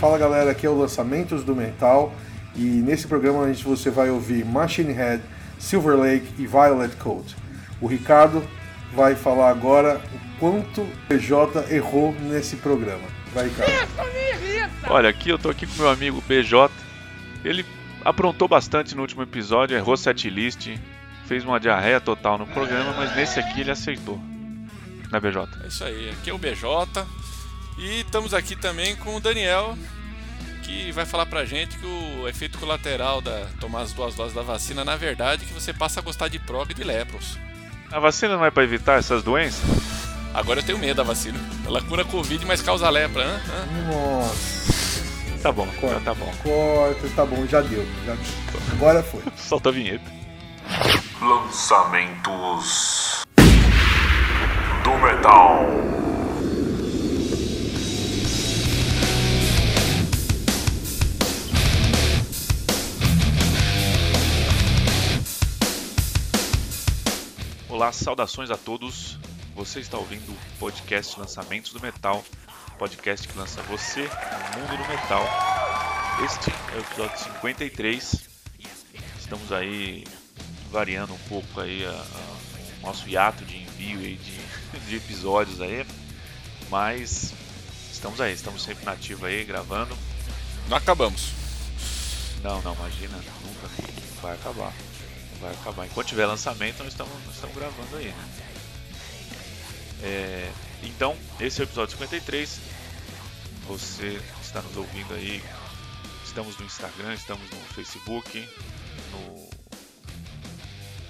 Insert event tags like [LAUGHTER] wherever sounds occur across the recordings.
Fala galera, aqui é o Lançamentos do Metal e nesse programa a gente, você vai ouvir Machine Head, Silver Lake e Violet Coat. O Ricardo vai falar agora o quanto o PJ errou nesse programa. Vai, Ricardo. Olha, aqui eu tô aqui com meu amigo BJ. Ele aprontou bastante no último episódio, errou setlist, fez uma diarreia total no programa, mas nesse aqui ele aceitou. Né, BJ? É isso aí, aqui é o BJ. E estamos aqui também com o Daniel, que vai falar pra gente que o efeito colateral da tomar as duas doses da vacina, na verdade, é que você passa a gostar de prog e de lepros. A vacina não é para evitar essas doenças? Agora eu tenho medo da vacina. Ela cura Covid, mas causa lepra, hã? hã? Nossa. Tá bom, Corta. já tá bom. Corta, tá bom, já deu. Já deu. Agora foi. [LAUGHS] Solta a vinheta. Lançamentos do Metal. Olá, saudações a todos. Você está ouvindo o podcast Lançamentos do Metal, podcast que lança você no mundo do metal. Este é o episódio 53. Estamos aí variando um pouco aí a- a- o nosso hiato de envio aí de, [LAUGHS] de episódios aí, mas estamos aí, estamos sempre na ativa aí gravando. Não acabamos. Não, não, imagina, nunca vai acabar. Vai acabar. Enquanto tiver lançamento, nós estamos, nós estamos gravando aí, né? É, então, esse é o episódio 53. Você está nos ouvindo aí. Estamos no Instagram, estamos no Facebook, no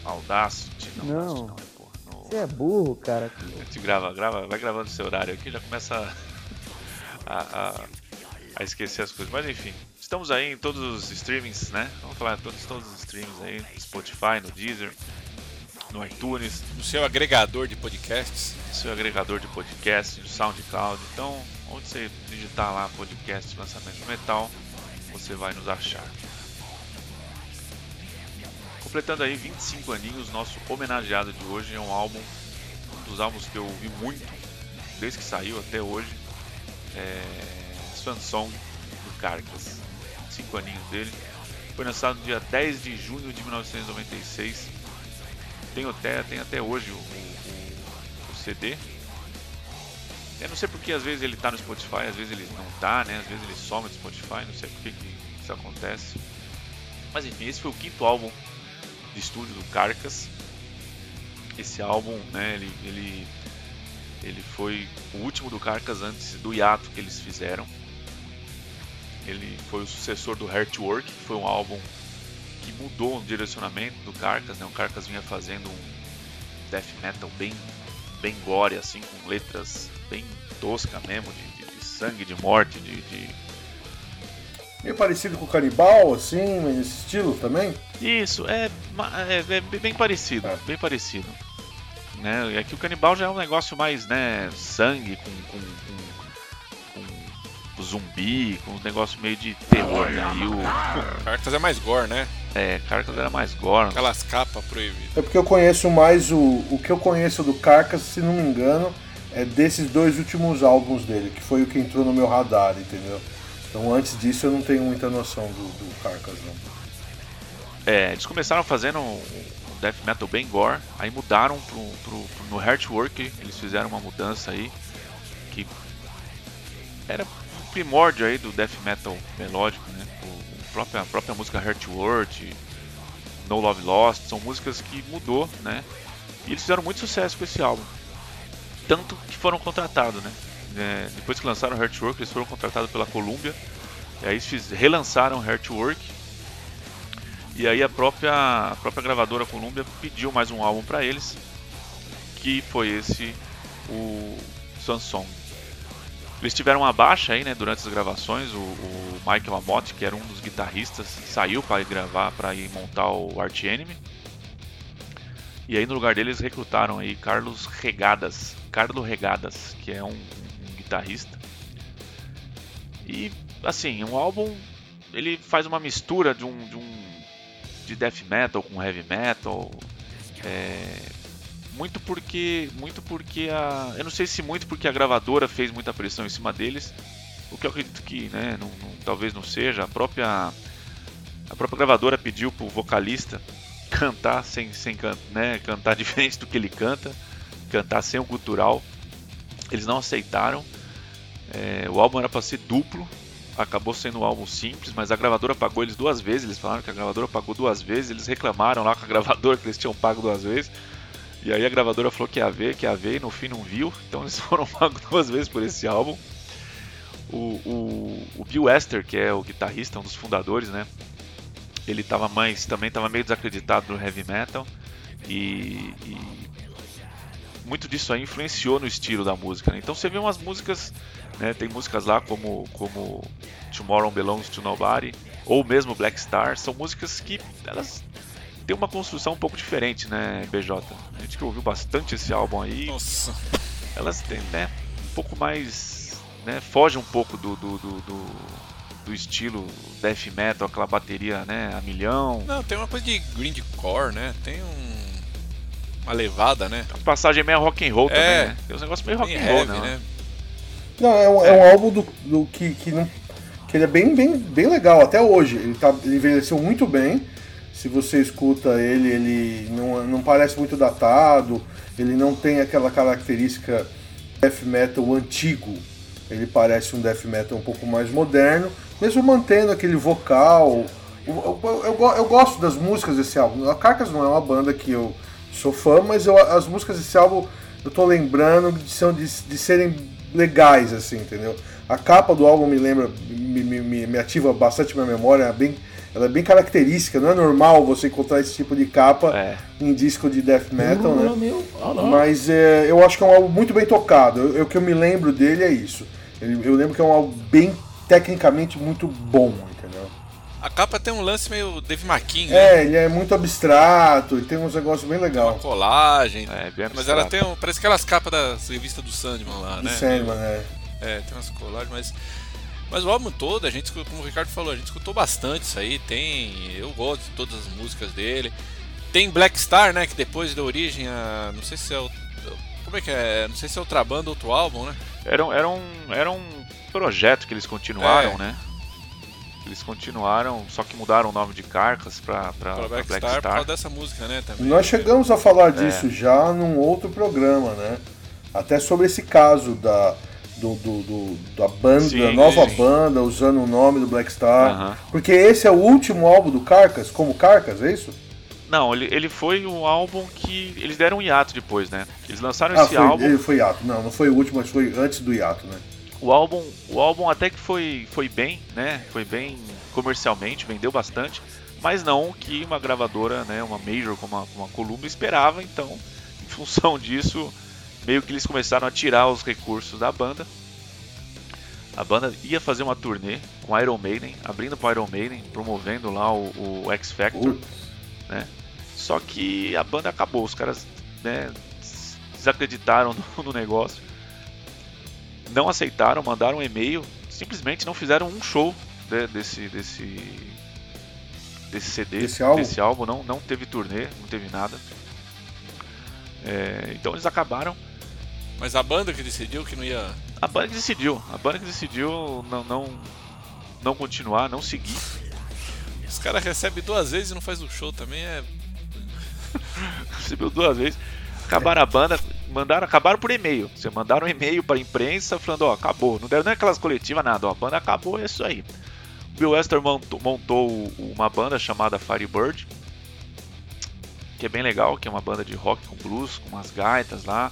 Audacity. Não, Não. Audacity não, é, porra, no- Você é burro, cara. a gente grava, grava, vai gravando seu horário aqui, já começa a, a, a esquecer as coisas. Mas enfim, estamos aí em todos os streamings, né? Vamos falar em todos, todos os streamings aí, no Spotify, no Deezer, no iTunes, No seu agregador de podcasts. no seu agregador de podcast, no SoundCloud. Então, onde você digitar lá podcast lançamento metal, você vai nos achar. Completando aí 25 aninhos, nosso homenageado de hoje é um álbum, um dos álbuns que eu ouvi muito, desde que saiu até hoje, é Swan Song do Carcass. 5 aninhos dele. Foi lançado no dia 10 de junho de 1996. Tem até, tem até hoje o, o- o CD. Eu não sei porque às vezes ele tá no Spotify, às vezes ele não tá, né? Às vezes ele some do Spotify, não sei por que isso acontece. Mas enfim, esse foi o quinto álbum de estúdio do Carcass. Esse álbum, né, ele, ele, ele foi o último do Carcass antes do hiato que eles fizeram. Ele foi o sucessor do Heartwork, que foi um álbum que mudou o direcionamento do Carcass, né? O Carcass vinha fazendo um death metal bem, bem gore, assim, com letras bem tosca mesmo, de, de- de sangue, de morte, de, de- Meio parecido com o Canibal, assim, mas nesse estilo também. Isso, é, é- é bem parecido, É. bem parecido. Né? É que o canibal já é um negócio mais, né, sangue, com, com zumbi, com um negócio meio de terror, né? E o Cartas é mais gore, né? é, Carcass era mais gore. Aquelas capas proibidas. É porque eu conheço mais o. O que eu conheço do Carcass, se não me engano, é desses dois últimos álbuns dele, que foi o que entrou no meu radar, entendeu? Então antes disso eu não tenho muita noção do, do Carcass, não. É, eles começaram fazendo um um death metal bem gore, aí mudaram pro, pro, pro- no Heartwork, eles fizeram uma mudança aí que era primórdio aí do death metal melódico, né? O, a própria música Heartwork, No Love Lost, são músicas que mudou, né? E eles fizeram muito sucesso com esse álbum. Tanto que foram contratados, né? É, depois que lançaram o Heartwork, eles foram contratados pela Columbia. E aí eles relançaram Heartwork. E aí a própria, a própria gravadora Columbia pediu mais um álbum para eles, que foi esse, o Swansong. Eles tiveram uma baixa aí, né, durante as gravações, o, o Michael Amott, que era um dos guitarristas, saiu para gravar, para ir montar o Arch Enemy. E aí no lugar dele eles recrutaram aí Carlos Regadas, Carlos Regadas, que é um, um guitarrista. E assim, um álbum ele faz uma mistura de um, de um de death metal com heavy metal. É, muito porque muito porque a eu não sei se muito porque a gravadora fez muita pressão em cima deles O que eu acredito que, né, não, não, talvez não seja, a própria a própria gravadora pediu pro vocalista cantar sem, sem né, cantar [LAUGHS] diferente do que ele canta, cantar sem o gutural. Eles não aceitaram. É, o álbum era para ser duplo, acabou sendo um álbum simples, mas a gravadora pagou eles duas vezes. Eles falaram que a gravadora pagou duas vezes. Eles reclamaram lá com a gravadora que eles tinham pago duas vezes. E aí a gravadora falou que ia ver, que ia ver, e no fim não viu. Então eles [LAUGHS] foram pagos duas vezes por esse álbum. O, o, o Bill Wester, que é o guitarrista, um dos fundadores, né? Ele tava mais, também estava meio desacreditado no heavy metal. E, e, muito disso aí influenciou no estilo da música. Né? Então você vê umas músicas, né? tem músicas lá como, como Tomorrow Belongs to Nobody ou mesmo Black Star, são músicas que elas têm uma construção um pouco diferente, né, BJ? A gente que ouviu bastante esse álbum aí. Nossa. Elas têm, né, um pouco mais, né, foge um pouco do, do, do, do do estilo death metal, aquela bateria, né, a milhão. Não, tem uma coisa de grindcore, né? Tem um uma levada, né? A passagem é meio rock and roll é, também, né? Tem uns negócios meio rock and roll, né? né? Não, é um, é. é um álbum do, do que, que, não, que ele é bem, bem, bem legal até hoje. Ele, tá, ele envelheceu muito bem. Se você escuta ele, ele não, não parece muito datado. Ele não tem aquela característica death metal antigo. Ele parece um death metal um pouco mais moderno, mesmo mantendo aquele vocal. Eu, eu, eu, eu gosto das músicas desse álbum. A Carcass não é uma banda que eu sou fã, mas as músicas desse álbum eu tô lembrando de, são, de, de serem legais, assim, entendeu? A capa do álbum me lembra, me, me, me ativa bastante minha memória, é bem, ela é bem característica, não é normal você encontrar esse tipo de capa é. em disco de death metal, né? Meu, Mas é, eu acho que é um álbum muito bem tocado. O que eu me lembro dele é isso. Eu lembro que é um álbum bem tecnicamente muito bom, a capa tem um lance meio Dave McKean, né? É, ele é muito abstrato, ele tem uns negócios bem legais. Uma colagem. É, bem Mas ela tem um. Parece aquelas capas da revista do Sandman lá, do né? Sandman, é. É, tem umas colagens, mas. Mas o álbum todo, a gente, como o Ricardo falou, a gente escutou bastante isso aí. Tem. Eu gosto de todas as músicas dele. Tem Black Star, né? Que depois deu origem a. Não sei se é o. Como é que é? Não sei se é outra banda ou outro álbum, né? Era, era, um, era um projeto que eles continuaram, é. né? Eles continuaram, só que mudaram o nome de Carcas pra, pra, pra Black, Black Star, Star. Por causa dessa música, né? Também. Nós chegamos a falar disso é. já num outro programa, né? Até sobre esse caso da, do, do, do da banda, sim, da nova sim. banda, usando o nome do Black Star. Uh -huh. Porque esse é o último álbum do Carcas, como Carcas, é isso? Não, ele, ele foi um álbum que eles deram um hiato depois, né? Eles lançaram ah, esse foi, álbum. Ele foi hiato, não, não foi o último, mas foi antes do hiato, né? O álbum, o álbum até que foi, foi bem, né? Foi bem comercialmente, vendeu bastante, mas não que uma gravadora, né, uma major como a, uma Columbia esperava. Então, em função [LAUGHS] disso, meio que eles começaram a tirar os recursos da banda. A banda ia fazer uma turnê com Iron Maiden, abrindo para Iron Maiden, promovendo lá o, o X Factor, né? Só que a banda acabou, os caras né, desacreditaram no, no negócio não aceitaram, mandaram um e-mail, simplesmente não fizeram um show de, desse, desse, desse CD, desse álbum, desse álbum não, não teve turnê, não teve nada. É, então eles acabaram. Mas a banda que decidiu que não ia. A banda que decidiu, a banda que decidiu não, não, não continuar, não seguir. Os caras recebem duas vezes e não faz o show também, é. [LAUGHS] Recebeu duas vezes. Acabaram a banda, mandaram, acabaram por e-mail. Você mandaram um e-mail para a imprensa falando, ó, acabou. Não deram nem aquelas coletivas, nada, ó, a banda acabou, é isso aí. Bill Wester montou, montou uma banda chamada Firebird, que é bem legal, que é uma banda de rock com blues, com umas gaitas lá.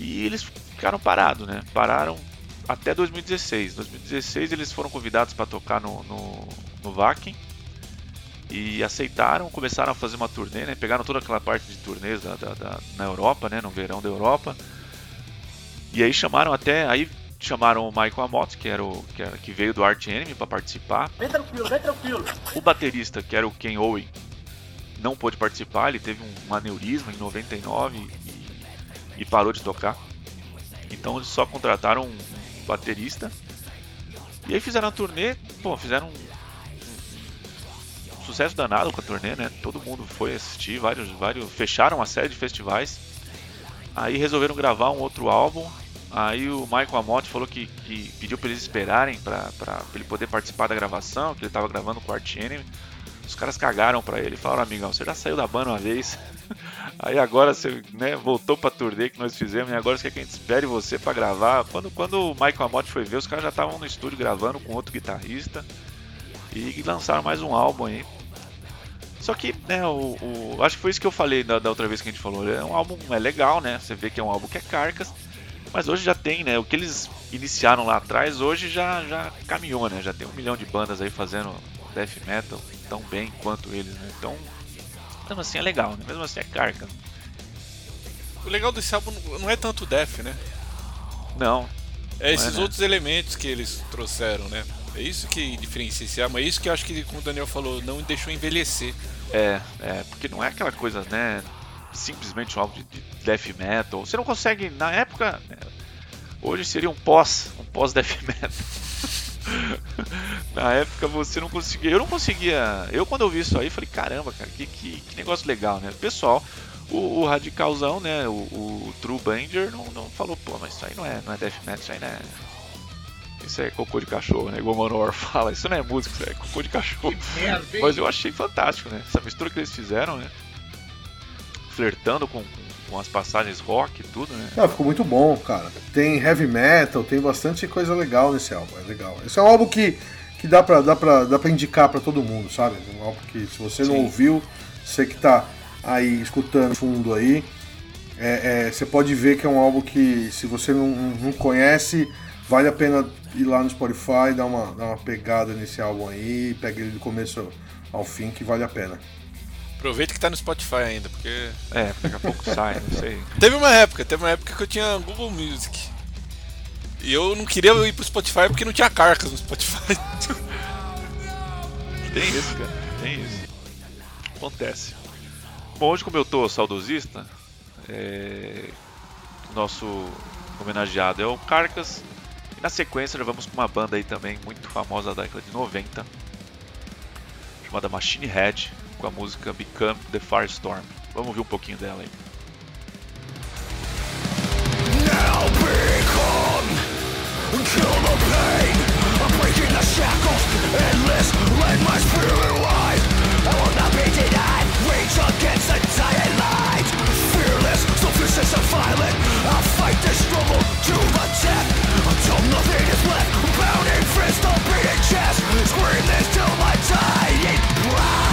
E eles ficaram parados, né? Pararam até 2016. 2016 eles foram convidados para tocar no, no, no Vakin e aceitaram, começaram a fazer uma turnê, né? Pegaram toda aquela parte de turnês da, da, da, na Europa, né? No verão da Europa. E aí chamaram até, aí chamaram o Michael Amott, que era o que, era, que veio do Art Enemy para participar. Vem tranquilo, vem tranquilo. O baterista, que era o Ken Owen, não pôde participar, ele teve um aneurisma em 99 e, e parou de tocar. Então eles só contrataram um baterista. E aí fizeram a turnê, pô, fizeram sucesso danado com a turnê, né? Todo mundo foi assistir, vários, vários fecharam uma série de festivais. Aí resolveram gravar um outro álbum Aí o Michael Amott falou que, que pediu para eles esperarem para ele poder participar da gravação, que ele estava gravando com o Art Enemy. Os caras cagaram para ele, falaram, amigão, você já saiu da banda uma vez, [LAUGHS] aí agora você né, voltou pra turnê que nós fizemos e agora você quer que a gente espere você para gravar. Quando, quando o Michael Amott foi ver, os caras já estavam no estúdio gravando com outro guitarrista e lançaram mais um álbum aí. Só que, né, o, o, acho que foi isso que eu falei da, da, outra vez que a gente falou. É um álbum é legal, né? Você vê que é um álbum que é carcas, mas hoje já tem, né? O que eles iniciaram lá atrás, hoje já, já caminhou, né? Já tem um milhão de bandas aí fazendo death metal tão bem quanto eles, né? Então, mesmo assim é legal, né? Mesmo assim é carca. O legal desse álbum não é tanto death, né? Não. É esses é, né? outros elementos que eles trouxeram, né? É isso que diferencia esse álbum, é isso que eu acho que, como o Daniel falou, não deixou envelhecer. É, é, porque não é aquela coisa, né? Simplesmente um álbum de, de death metal. Você não consegue, na época. Né, hoje seria um pós, um pós death metal. [LAUGHS] na época você não conseguia. Eu não conseguia. Eu quando eu vi isso aí falei, caramba, cara, que, que, que negócio legal, né? Pessoal, o, o radicalzão, né? O, o True Banger não, não falou, pô, mas isso aí não é, não é death metal, isso aí não é isso é cocô de cachorro, né? Igual o Manowar [LAUGHS] fala, isso não é música, isso é cocô de cachorro. Mas eu achei fantástico, né? Essa mistura que eles fizeram, né? Flertando com, com as passagens rock e tudo, né? Ah, ficou muito bom, cara. Tem heavy metal, tem bastante coisa legal nesse álbum, é legal. Esse é um álbum que, que dá, pra, dá, pra, dá pra indicar pra todo mundo, sabe? Um álbum que se você Sim. não ouviu, você que tá aí escutando fundo aí, é, é, você pode ver que é um álbum que se você não, não conhece, vale a pena ir lá no Spotify, dar uma, dar uma pegada nesse álbum aí, pega ele do começo ao fim, que vale a pena. Aproveita que tá no Spotify ainda, porque. É, daqui a pouco sai, não sei. Teve uma época, teve uma época que eu tinha Google Music. E eu não queria ir pro Spotify porque não tinha carcas no Spotify. [LAUGHS] Tem isso, cara. Tem isso. Acontece. Bom, hoje como eu tô saudosista, é... nosso homenageado é o Carcas. E na sequência já vamos com uma banda aí também muito famosa da década de 90, chamada Machine Head, com a música Become the Firestorm. Vamos ouvir um pouquinho dela aí. Now become, kill the pain, I'm breaking the shackles, endless, let my spirit rise. I will not be denied, reach against the dying light. Fearless, so vicious and violent, I'll fight this struggle to the death. Until nothing is left, pounding fist on beating chest, scream this till my dying breath.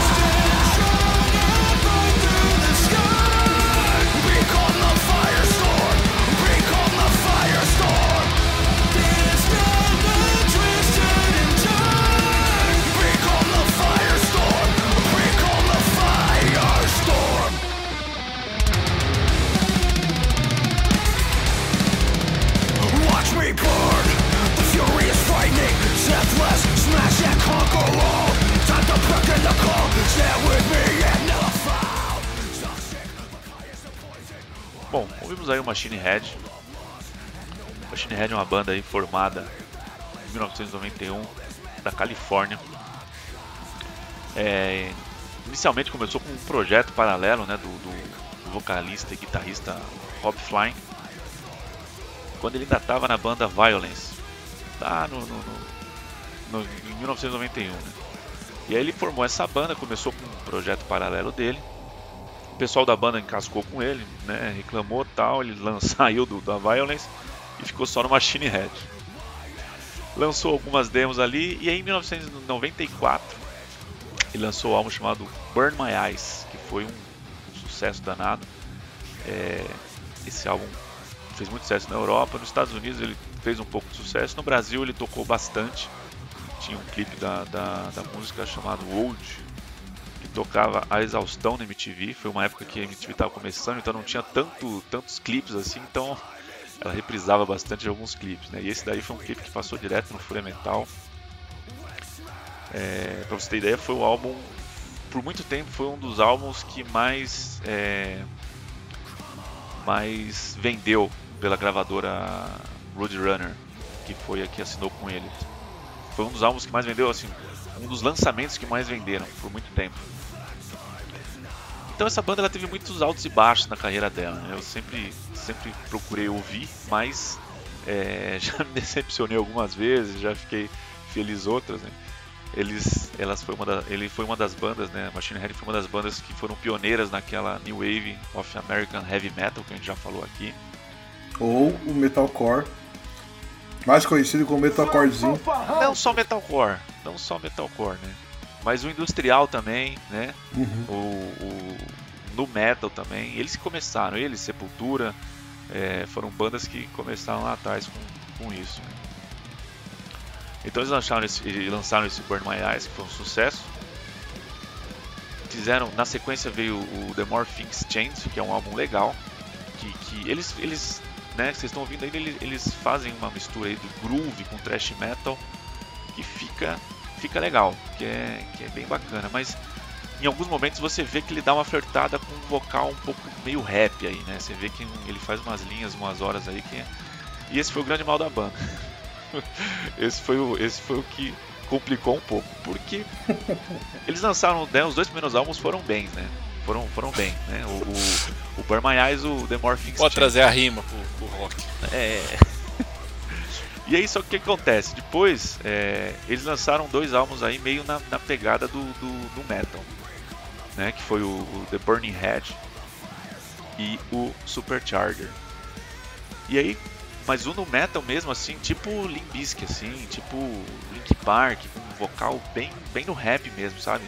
Bom, ouvimos aí o Machine Head. Machine Head é uma banda aí formada em 1991 da Califórnia. É, inicialmente começou com um projeto paralelo né, do, do, vocalista e guitarrista Rob Flying, quando ele ainda estava na banda Violence, lá no, no, no, no em 1991. Né? E aí ele formou essa banda, começou com um projeto paralelo dele. O pessoal da banda encascou com ele, né? Reclamou tal, ele [LAUGHS] saiu do, da Violence e ficou só no Machine Head. Lançou algumas demos ali e aí em 1994 ele lançou um álbum chamado Burn My Eyes, que foi um, um sucesso danado. É, esse álbum fez muito sucesso na Europa, nos Estados Unidos ele fez um pouco de sucesso, no Brasil ele tocou bastante tinha um clipe da, da, da música chamado Old, que tocava a exaustão na MTV. Foi uma época que a MTV estava começando, então não tinha tanto, tantos clipes assim, então ela reprisava bastante alguns clipes. Né? E esse daí foi um clipe que passou direto no Fúria Metal. É, pra você ter ideia, foi o álbum, por muito tempo, foi um dos álbuns que mais, é, mais vendeu pela gravadora Roadrunner, que foi a que assinou com ele foi um dos álbuns que mais vendeu, assim, um dos lançamentos que mais venderam por muito tempo. Então essa banda ela teve muitos altos e baixos na carreira dela. Né? Eu sempre, sempre procurei ouvir, mas É, [LAUGHS] já me decepcionei algumas vezes, já fiquei feliz outras, né? Eles, elas foi uma da, ele foi uma das bandas, né? Machine Head foi uma das bandas que foram pioneiras naquela New Wave of American Heavy Metal que a gente já falou aqui. Ou o metalcore, mais conhecido como metalcorezinho. Não só metalcore, não só metalcore, né? Mas o industrial também, né? Uhum. O, o no metal também. Eles começaram, eles Sepultura, é, foram bandas que começaram lá atrás com, com isso. Né? Então eles lançaram esse, lançaram esse Burn My Eyes, que foi um sucesso. Fizeram, na sequência veio o The More Things Change, que é um álbum legal. Que, que eles, eles né, vocês estão ouvindo aí, eles, fazem uma mistura aí de groove com thrash metal que fica, fica legal, que é, que é bem bacana. Mas em alguns momentos você vê que ele dá uma flertada com um vocal um pouco meio rap aí, né? Você vê que ele faz umas linhas, umas horas aí que. É, e esse foi o grande mal da banda. [LAUGHS] esse, foi o, esse foi o que complicou um pouco, porque eles lançaram, né, os dois primeiros álbuns foram bem, né? Foram, foram bem, né? O, o, o Eyes, o The More Things Pode trazer a rima pro, pro rock. É. [LAUGHS] E aí só que o que acontece? Depois é, eles lançaram dois álbuns aí meio na, na pegada do, do, do metal né, que foi o, o The Burning Head e o Supercharger. E aí, mas o no metal mesmo assim, tipo Limbisk assim, tipo Link Park, com um vocal bem bem no rap mesmo, sabe?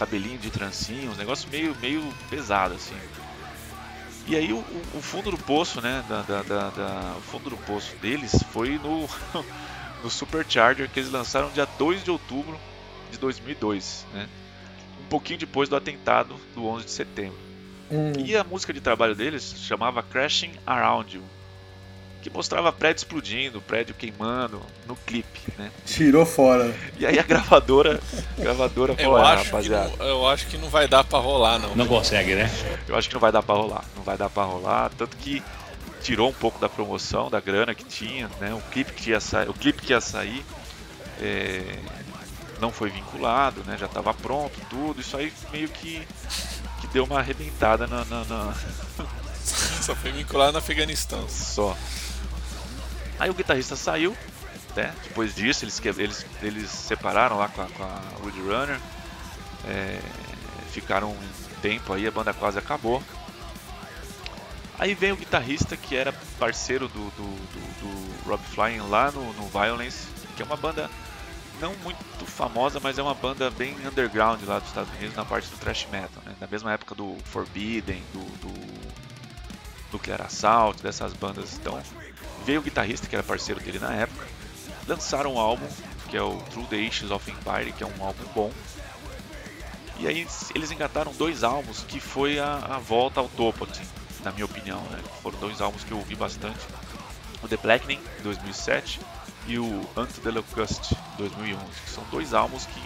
Cabelinho de trancinho, um negócio meio meio pesado assim. E aí o, o fundo do poço, né, da, da, da, da, o fundo do poço deles foi no [LAUGHS] no Supercharger que eles lançaram dia 2 de outubro de 2002, né? pouquinho depois do atentado do 11 de setembro. Hum. E a música de trabalho deles chamava Crashing Around You, que mostrava prédio explodindo, prédio queimando no clipe, né? Tirou fora. E aí a gravadora, a gravadora falou, eu, acho rapaziada. Não, eu acho que não vai dar para rolar não. Não consegue, né? Eu acho que não vai dar para rolar, não vai dar para rolar, tanto que tirou um pouco da promoção, da grana que tinha, né? O clipe que ia sair, o clipe que ia sair é, não foi vinculado, né? Já estava pronto, tudo. Isso aí meio que, que deu uma arrebentada na, na, na... [LAUGHS] Só foi vinculado no Afeganistão. Só. Aí o guitarrista saiu, né? Depois disso eles, eles, eles separaram lá com a, com a Woodrunner. É, ficaram um tempo aí, a banda quase acabou. Aí vem o guitarrista que era parceiro do, do, do, do Rob Flying lá no, no Violence, que é uma banda não muito famosa, mas é uma banda bem underground lá dos Estados Unidos na parte do thrash metal, né? Na mesma época do Forbidden, do, do Nuclear Assault, dessas bandas. Então, veio o guitarrista que era parceiro dele na época, lançaram um álbum que é o the Ashes of Empire, que é um álbum bom. E aí eles engataram dois álbuns que foi a, a volta ao topo, assim, na minha opinião, né? Foram dois álbuns que eu ouvi bastante. O The Blackening, de 2007, e o Ante the Locust 2011, que são dois álbuns que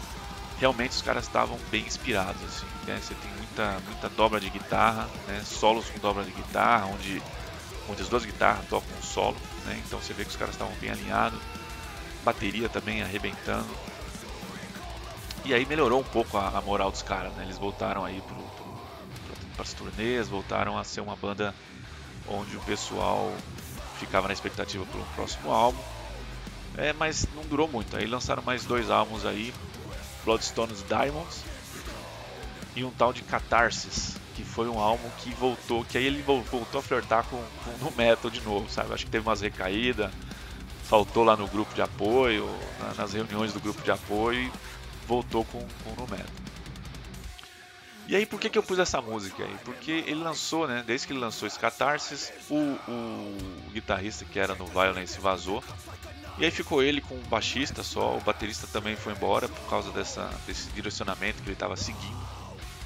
realmente os caras estavam bem inspirados assim, né? Você tem muita muita dobra de guitarra, né? Solos com dobra de guitarra, onde onde as duas guitarras tocam um solo, né? Então você vê que os caras estavam bem alinhados, bateria também arrebentando. E aí melhorou um pouco a, a moral dos caras, né? Eles voltaram aí para as turnês, voltaram a ser uma banda onde o pessoal ficava na expectativa para o próximo álbum. É, mas não durou muito. Aí lançaram mais dois álbuns aí, Bloodstone's Diamonds e um tal de Catharsis, que foi um álbum que voltou, que aí ele voltou a flertar com, com no metal de novo, sabe? Acho que teve umas recaídas, faltou lá no grupo de apoio, na, nas reuniões do grupo de apoio e voltou com, com no metal. E aí por que, que eu pus essa música aí? Porque ele lançou, né? Desde que ele lançou esse Catharsis, o, o guitarrista que era no Violence vazou e aí ficou ele com o baixista só, o baterista também foi embora por causa dessa, desse direcionamento que ele estava seguindo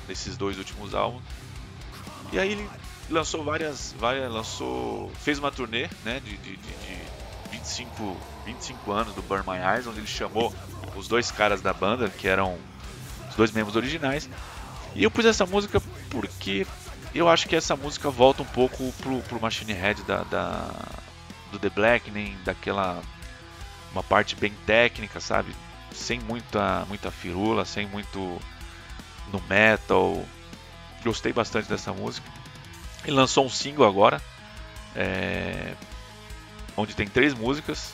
nesses dois últimos álbuns. E aí ele lançou várias, várias lançou, fez uma turnê, né, de, de, de 25, 25 anos do Burn My Eyes, onde ele chamou os dois caras da banda, que eram os dois membros originais. E eu pus essa música porque eu acho que essa música volta um pouco pro, pro Machine Head da, da do The Blackening, daquela uma parte bem técnica, sabe? Sem muita, muita firula, sem muito no metal. Gostei bastante dessa música. Ele lançou um single agora. É... onde tem três músicas,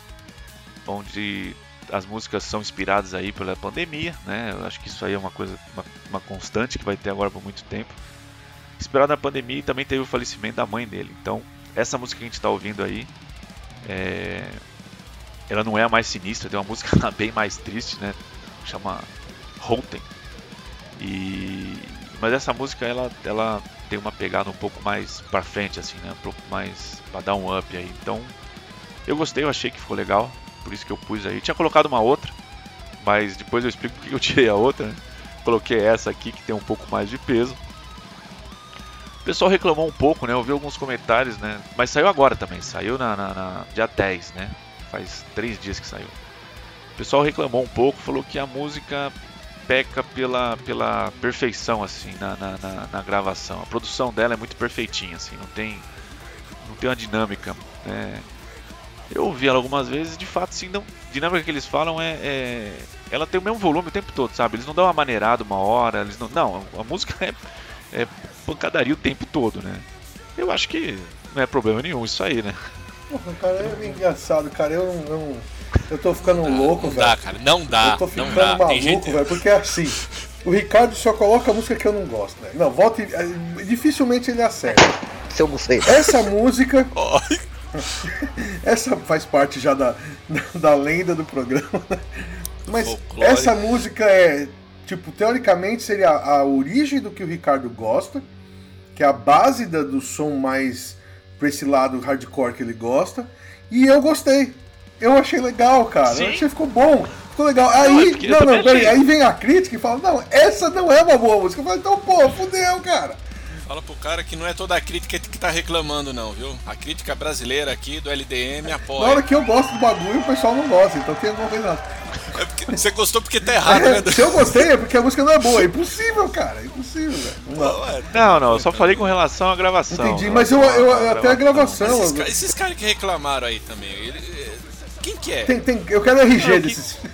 onde as músicas são inspiradas aí pela pandemia, né? Eu acho que isso aí é uma coisa, uma, uma constante que vai ter agora por muito tempo. Inspirado na pandemia e também teve o falecimento da mãe dele. Então, essa música que a gente está ouvindo aí, é... ela não é a mais sinistra, tem uma música [LAUGHS] bem mais triste, né? Chama Roten. E mas essa música ela, ela tem uma pegada um pouco mais para frente assim, né? Um pouco mais para dar um up aí. Então, eu gostei, eu achei que ficou legal por isso que eu pus aí. Tinha colocado uma outra, mas depois eu explico porque eu tirei a outra. Né? Coloquei essa aqui que tem um pouco mais de peso. O pessoal reclamou um pouco, né? Eu vi alguns comentários, né? Mas saiu agora também, saiu na, na, na dia 10, né? Faz três dias que saiu. O pessoal reclamou um pouco, falou que a música peca pela, pela perfeição, assim, na, na, na, na gravação. A produção dela é muito perfeitinha, assim, não tem, não tem uma dinâmica. Né? Eu ouvi ela algumas vezes, de fato, sim, não, a dinâmica que eles falam é, é, Ela tem o mesmo volume o tempo todo, sabe? Eles não dão uma maneirada uma hora, eles não. Não, a música é, é pancadaria o tempo todo, né? Eu acho que não é problema nenhum isso aí, né? Cara, é engraçado, cara. Eu não. Eu, eu tô ficando louco, velho. Não dá, cara, não dá. Eu tô ficando não dá. maluco, gente... velho, porque é assim. O Ricardo só coloca a música que eu não gosto, né? Não, volta e, dificilmente ele acerta. Se eu não sei. Essa música. [LAUGHS] [LAUGHS] Essa faz parte já da, da lenda do programa. Né? Mas Folclore. essa música é, tipo, teoricamente seria a origem do que o Ricardo gosta, que é a base da, do som mais pra esse lado hardcore que ele gosta. E eu gostei. Eu achei legal, cara. Sim. Eu achei que ficou bom. Ficou legal. Aí, não, não, não peraí, aí vem a crítica e fala, não, essa não é uma boa música. Eu falo, então, pô, fudeu, cara. Fala pro cara que não é toda a crítica que tá reclamando, não, viu? A crítica brasileira aqui do LDM apoia. Na hora que eu gosto do bagulho, o pessoal não gosta, então tem alguma coisa É porque você gostou porque tá errado, é, né? [LAUGHS] Se eu gostei é porque a música não é boa. É impossível, cara. É impossível, velho. Não, não, não, eu só falei com relação à gravação. Entendi, mas eu, eu, eu até a gravação. Esses, esses caras que reclamaram aí também, ele, quem que é? Tem, tem, eu quero RG não, desses. [LAUGHS]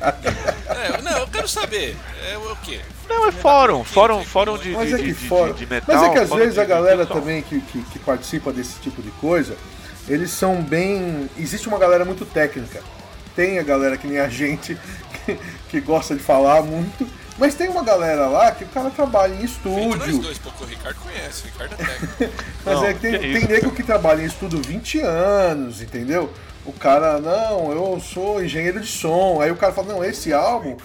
É, não, eu quero saber. É o quê? Não, é fórum. Fórum, fórum de, Mas é que de, fórum. De, de, metal. Mas é que às vezes a galera também que, que, que participa desse tipo de coisa, eles são bem. Existe uma galera muito técnica. Tem a galera que nem a gente, [LAUGHS] que, que gosta de falar muito. Mas tem uma galera lá que o cara trabalha em estúdio. Nós dois, porque o Ricardo conhece, o Ricardo é técnico. [LAUGHS] Mas Não, é que tem, que tem nego que trabalha em estúdio 20 anos, entendeu? O cara, não, eu sou engenheiro de som. Aí o cara fala, não, esse álbum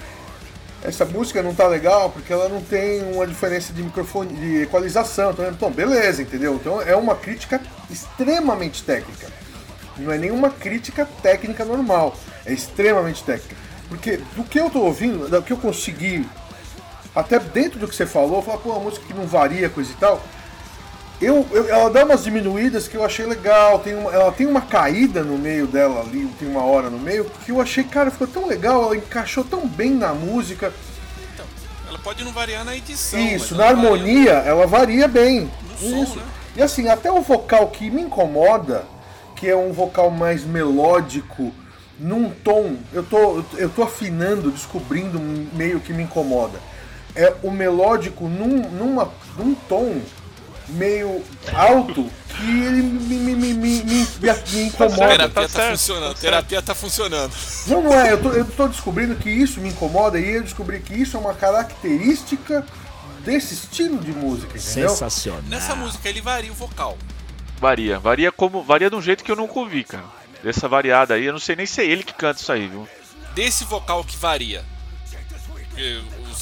essa música não tá legal porque ela não tem uma diferença de microfone, de equalização. Então, então, beleza, entendeu? Então é uma crítica extremamente técnica. Não é nenhuma crítica técnica normal, é extremamente técnica. Porque do que eu tô ouvindo, do que eu consegui, até dentro do que você falou, falar, pô, uma música que não varia, coisa e tal. Eu, eu, ela dá umas diminuídas que eu achei legal. Tem uma, ela tem uma caída no meio dela ali, tem uma hora no meio, que eu achei, cara, ficou tão legal, ela encaixou tão bem na música. Então, ela pode não variar na edição. Isso, na harmonia varia. ela varia bem. No Isso. Som, né? E assim, até o vocal que me incomoda, que é um vocal mais melódico, num tom, eu tô, eu tô afinando, descobrindo meio que me incomoda. É o melódico num, numa, num tom meio alto que ele me, me, me, me, me, me incomoda. A terapia tá, funcionando. terapia tá funcionando. Não, não é. Eu tô, eu tô descobrindo que isso me incomoda e eu descobri que isso é uma característica desse estilo de música, entendeu? Sensacional. Nessa música ele varia o vocal. Varia, varia como varia de um jeito que eu nunca ouvi, cara. Dessa variada aí, eu não sei nem se é ele que canta isso aí, viu? Desse vocal que varia.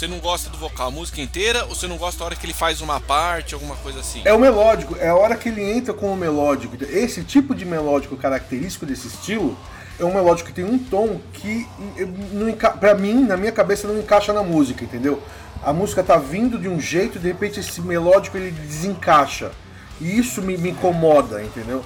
Você não gosta do vocal a música inteira ou você não gosta da hora que ele faz uma parte, alguma coisa assim? É o melódico, é a hora que ele entra com o melódico. Esse tipo de melódico característico desse estilo é um melódico que tem um tom que, para mim, na minha cabeça, não encaixa na música, entendeu? A música tá vindo de um jeito de repente esse melódico ele desencaixa. E isso me, me incomoda, entendeu?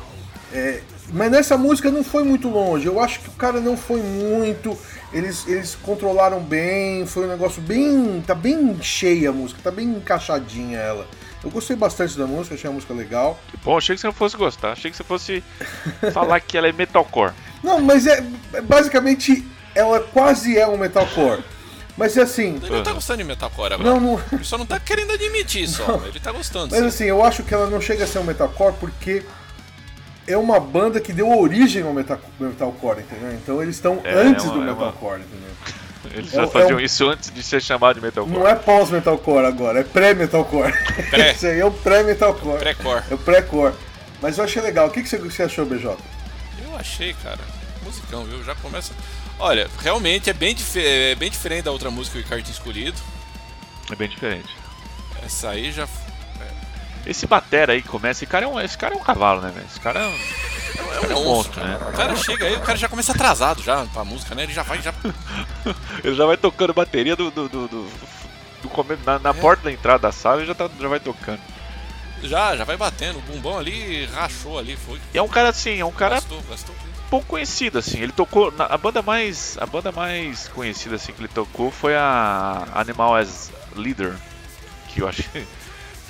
É, mas nessa música não foi muito longe. Eu acho que o cara não foi muito. Eles, eles controlaram bem. Foi um negócio bem. Tá bem cheia a música, tá bem encaixadinha ela. Eu gostei bastante da música, achei a música legal. Bom, achei que você não fosse gostar. Achei que você fosse falar que ela é metalcore. Não, mas é. Basicamente, ela quase é um metalcore. Mas é assim. Ele não tá gostando de metalcore agora. Não, não. Ele só não tá querendo admitir só. Não. Ele tá gostando. Mas sim. assim, eu acho que ela não chega a ser um metalcore porque é uma banda que deu origem ao metal, metalcore, entendeu? Então eles estão É, antes é uma- do é uma- metalcore, entendeu? [LAUGHS] Eles É já faziam é um- isso antes de ser chamado de metalcore. Não é pós-metalcore agora, é pré-metalcore. [LAUGHS] Pré. Esse aí é o pré-metalcore. Pré-core. É o pré-core. Mas eu achei legal. O que que você, achou, BJ? Eu achei, cara. Musicão, viu? Já começa. Olha, realmente é bem, dif- é bem diferente da outra música que o Ricardo tinha escolhido. É bem diferente. Essa aí já. Esse batera aí que começa, esse cara é um, esse cara é um cavalo, né, velho? Esse cara é um, cara é um monstro, né? O cara chega aí, o cara já começa atrasado já pra música, né? Ele já vai, já. [LAUGHS] Ele já vai tocando bateria do, do, do, do- do na, na porta da entrada da sala e já, tá, já vai tocando. Já, já vai batendo. O bumbão ali rachou ali, foi. E é um cara assim, é um cara Gastou, gastou. pouco conhecido assim. Ele tocou na- a banda mais a banda mais conhecida assim que ele tocou foi a Animal as Leader, que eu acho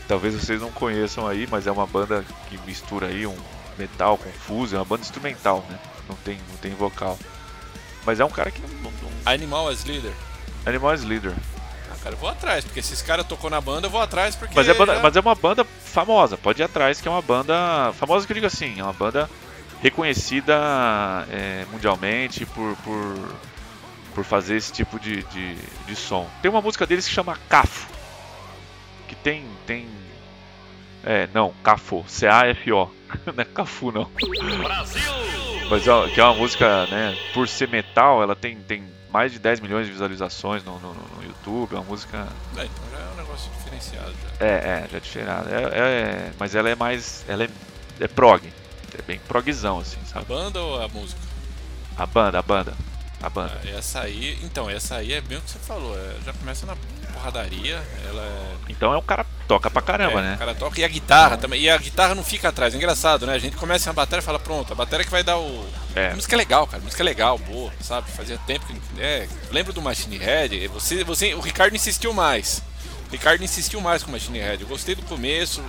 talvez vocês não conheçam aí, mas é uma banda que mistura aí um metal com fuzz, é uma banda instrumental, né? Não tem não tem vocal. Mas é um cara que não, não- não- Animal as Leader. Animal as Leader. Ah, cara, eu vou atrás, porque se esse cara tocou na banda, eu vou atrás porque. Mas é, banda- já- mas é uma banda famosa, pode ir atrás, que é uma banda. Famosa que eu digo assim, é uma banda reconhecida é, mundialmente por, por, por fazer esse tipo de, de, de som. Tem uma música deles que chama Cafo. Que tem. tem é, não, Cafo, C-A-F-O. [LAUGHS] não é Cafu não. Mas é, que é uma música, né, por ser metal, ela tem, tem mais de 10 milhões de visualizações no, no, no YouTube. É uma música É, então já é um negócio diferenciado já. é, é, já é diferente. É, é- mas ela é mais. Ela é, é prog. É bem progzão, assim, A sabe? banda ou a música? A banda, a banda. A banda. Ah, Essa aí, então, essa aí é bem o que você falou. é, já começa na porradaria, ela é. Então é um cara toca pra caramba, é, né? O cara toca e a guitarra também. E a guitarra não fica atrás. É engraçado, né? A gente começa a bateria e fala, pronto, a bateria que vai dar o. É. A música é legal, cara. A música é legal, boa, sabe? Fazia tempo que. É, lembro do Machine Head. Você, você, o Ricardo insistiu mais. O Ricardo insistiu mais com o Machine Head. Eu gostei do começo.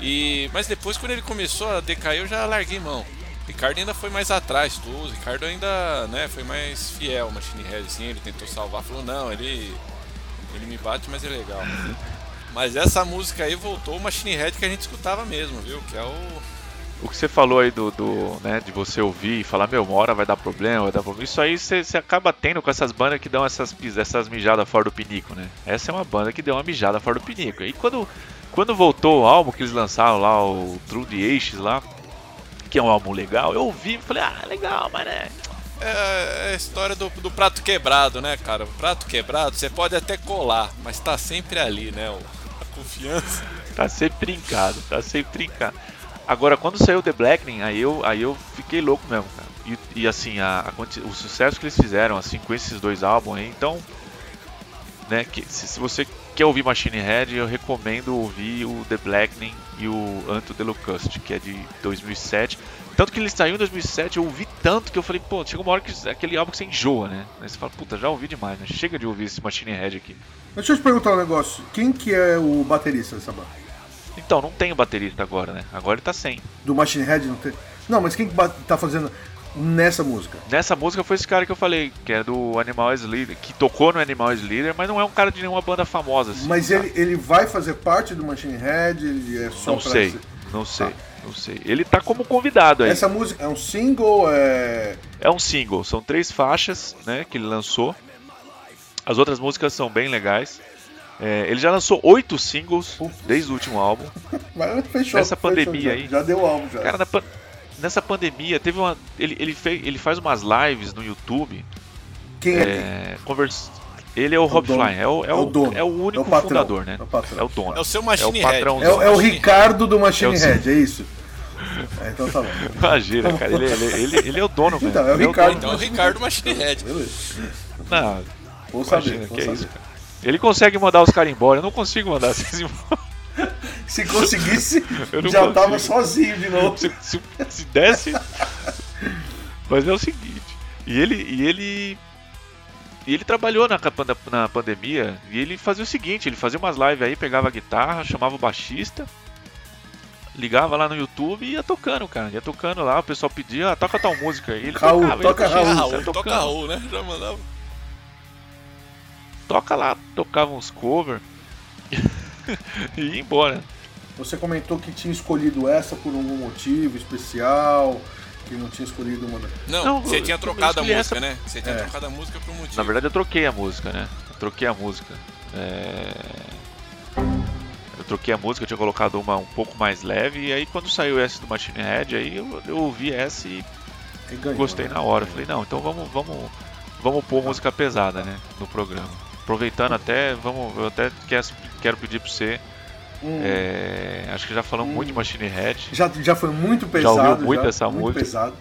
E. Mas depois quando ele começou a decair, eu já larguei mão. O Ricardo ainda foi mais atrás, tudo. Ricardo ainda, né, foi mais fiel ao Machine Head, assim, ele tentou salvar, falou, não, ele. Ele me bate, mas é legal. [LAUGHS] Mas essa música aí voltou o Machine Head que a gente escutava mesmo, viu? Que é o. O que você falou aí do, do né, de você ouvir e falar, meu, uma hora vai dar problema, vai dar problema. Isso aí você, você acaba tendo com essas bandas que dão essas, essas mijadas fora do pinico, né? Essa é uma banda que deu uma mijada fora do pinico. E quando, quando voltou o álbum que eles lançaram lá, o True the Ashes lá, que é um álbum legal, eu ouvi e falei, ah, legal, mas né. É a história do, do prato quebrado, né, cara? O prato quebrado você pode até colar, mas tá sempre ali, né? o- confiança. Tá sempre brincado, tá sempre brincado. Agora, quando saiu The Blackening, aí eu, aí eu fiquei louco mesmo, cara. E, e, assim, a, a o sucesso que eles fizeram, assim, com esses dois álbuns aí, então, né, que, se, se você quer ouvir Machine Head, eu recomendo ouvir o The Blackening e o Anto the Locust, que é de 2007. Tanto que ele saiu em 2007, eu ouvi tanto que eu falei, pô, chega uma hora que aquele álbum que você enjoa, né? Aí você fala, puta, já ouvi demais, né? Chega de ouvir esse Machine Head aqui. Deixa eu te perguntar um negócio. Quem que é o baterista dessa banda? Então, não tem o baterista agora, né? Agora ele tá sem. Do Machine Head não tem? Não, mas quem que tá fazendo nessa música? Nessa música foi esse cara que eu falei, que é do Animal Leader, que tocou no Animal Leader, mas não é um cara de nenhuma banda famosa assim. Mas ele, ele vai fazer parte do Machine Head? Ele é só não pra sei, não sei, não sei. Ele tá como convidado aí. Essa música é um single? É... É um single, são três faixas, né, que ele lançou. As outras músicas são bem legais. É, ele já lançou oito singles desde o último álbum. [LAUGHS] Mas fechou. Nessa fechou pandemia já. aí. Já deu álbum já. Cara, na pan- nessa pandemia teve uma, ele ele, fez, ele faz umas lives no YouTube. Quem é? É, convers... Ele é o Rob dono. Fly, é o, é, É o o, dono. é o único É o patrão. fundador, né? É o patrão. É o dono. É o seu É Machine o Head. patrão. É, o- é o Ricardo do Machine Head, é isso? É, então tá bom. Imagina, cara, ele, ele, ele, ele é o dono, velho. Então, é o Ricardo. Então é o Ricardo Machine Head. Beleza. Não, Vou saber, imagina, vou que é saber. isso, cara. Ele consegue mandar os caras embora, eu não consigo mandar [LAUGHS] vocês embora. Se conseguisse, [LAUGHS] Eu não já consigo. tava sozinho de novo. Se, se, se desse. Mas é o seguinte, e ele. E ele. E ele trabalhou na, na pandemia e ele fazia o seguinte, ele fazia umas lives aí, pegava a guitarra, chamava o baixista, ligava lá no YouTube e ia tocando, cara. Ia tocando lá, o pessoal pedia, ah, toca tal música. E ele Raul, tocava, toca ele Raul, ia Raul, toca. Raul, né? Já mandava. toca lá, tocava uns cover [LAUGHS] e ia embora. Você comentou que tinha escolhido essa por algum motivo especial, que não tinha escolhido uma. Não, Não, você eu- tinha trocado a música, essa- né? Você tinha É. trocado a música por um motivo. Na verdade eu troquei a música, né? Eu troquei a música. É, Eu troquei a música, eu tinha colocado uma um pouco mais leve, e aí quando saiu essa do Machine Head, aí eu, eu ouvi essa e E ganhou, gostei né? na hora. Eu Falei, não, então vamos, vamos, vamos pôr música pesada, né? No programa. Aproveitando até, vamos, eu até quero, quero pedir pra você. Hum, é, acho que já falamos Hum. muito de Machine Head. já, já foi muito pesado. ouviu muito já, essa muito música? pesado.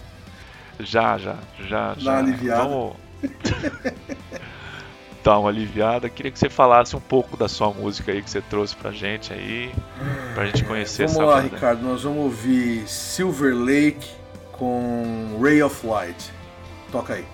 Já, já, já, Dá já. uma aliviada. [LAUGHS] Vamos dar uma aliviada. Queria que você falasse um pouco da sua música aí que você trouxe pra gente aí, pra gente conhecer Vamos essa lá, banda. Ricardo, nós vamos ouvir Silver Lake com Ray of Light. Toca aí.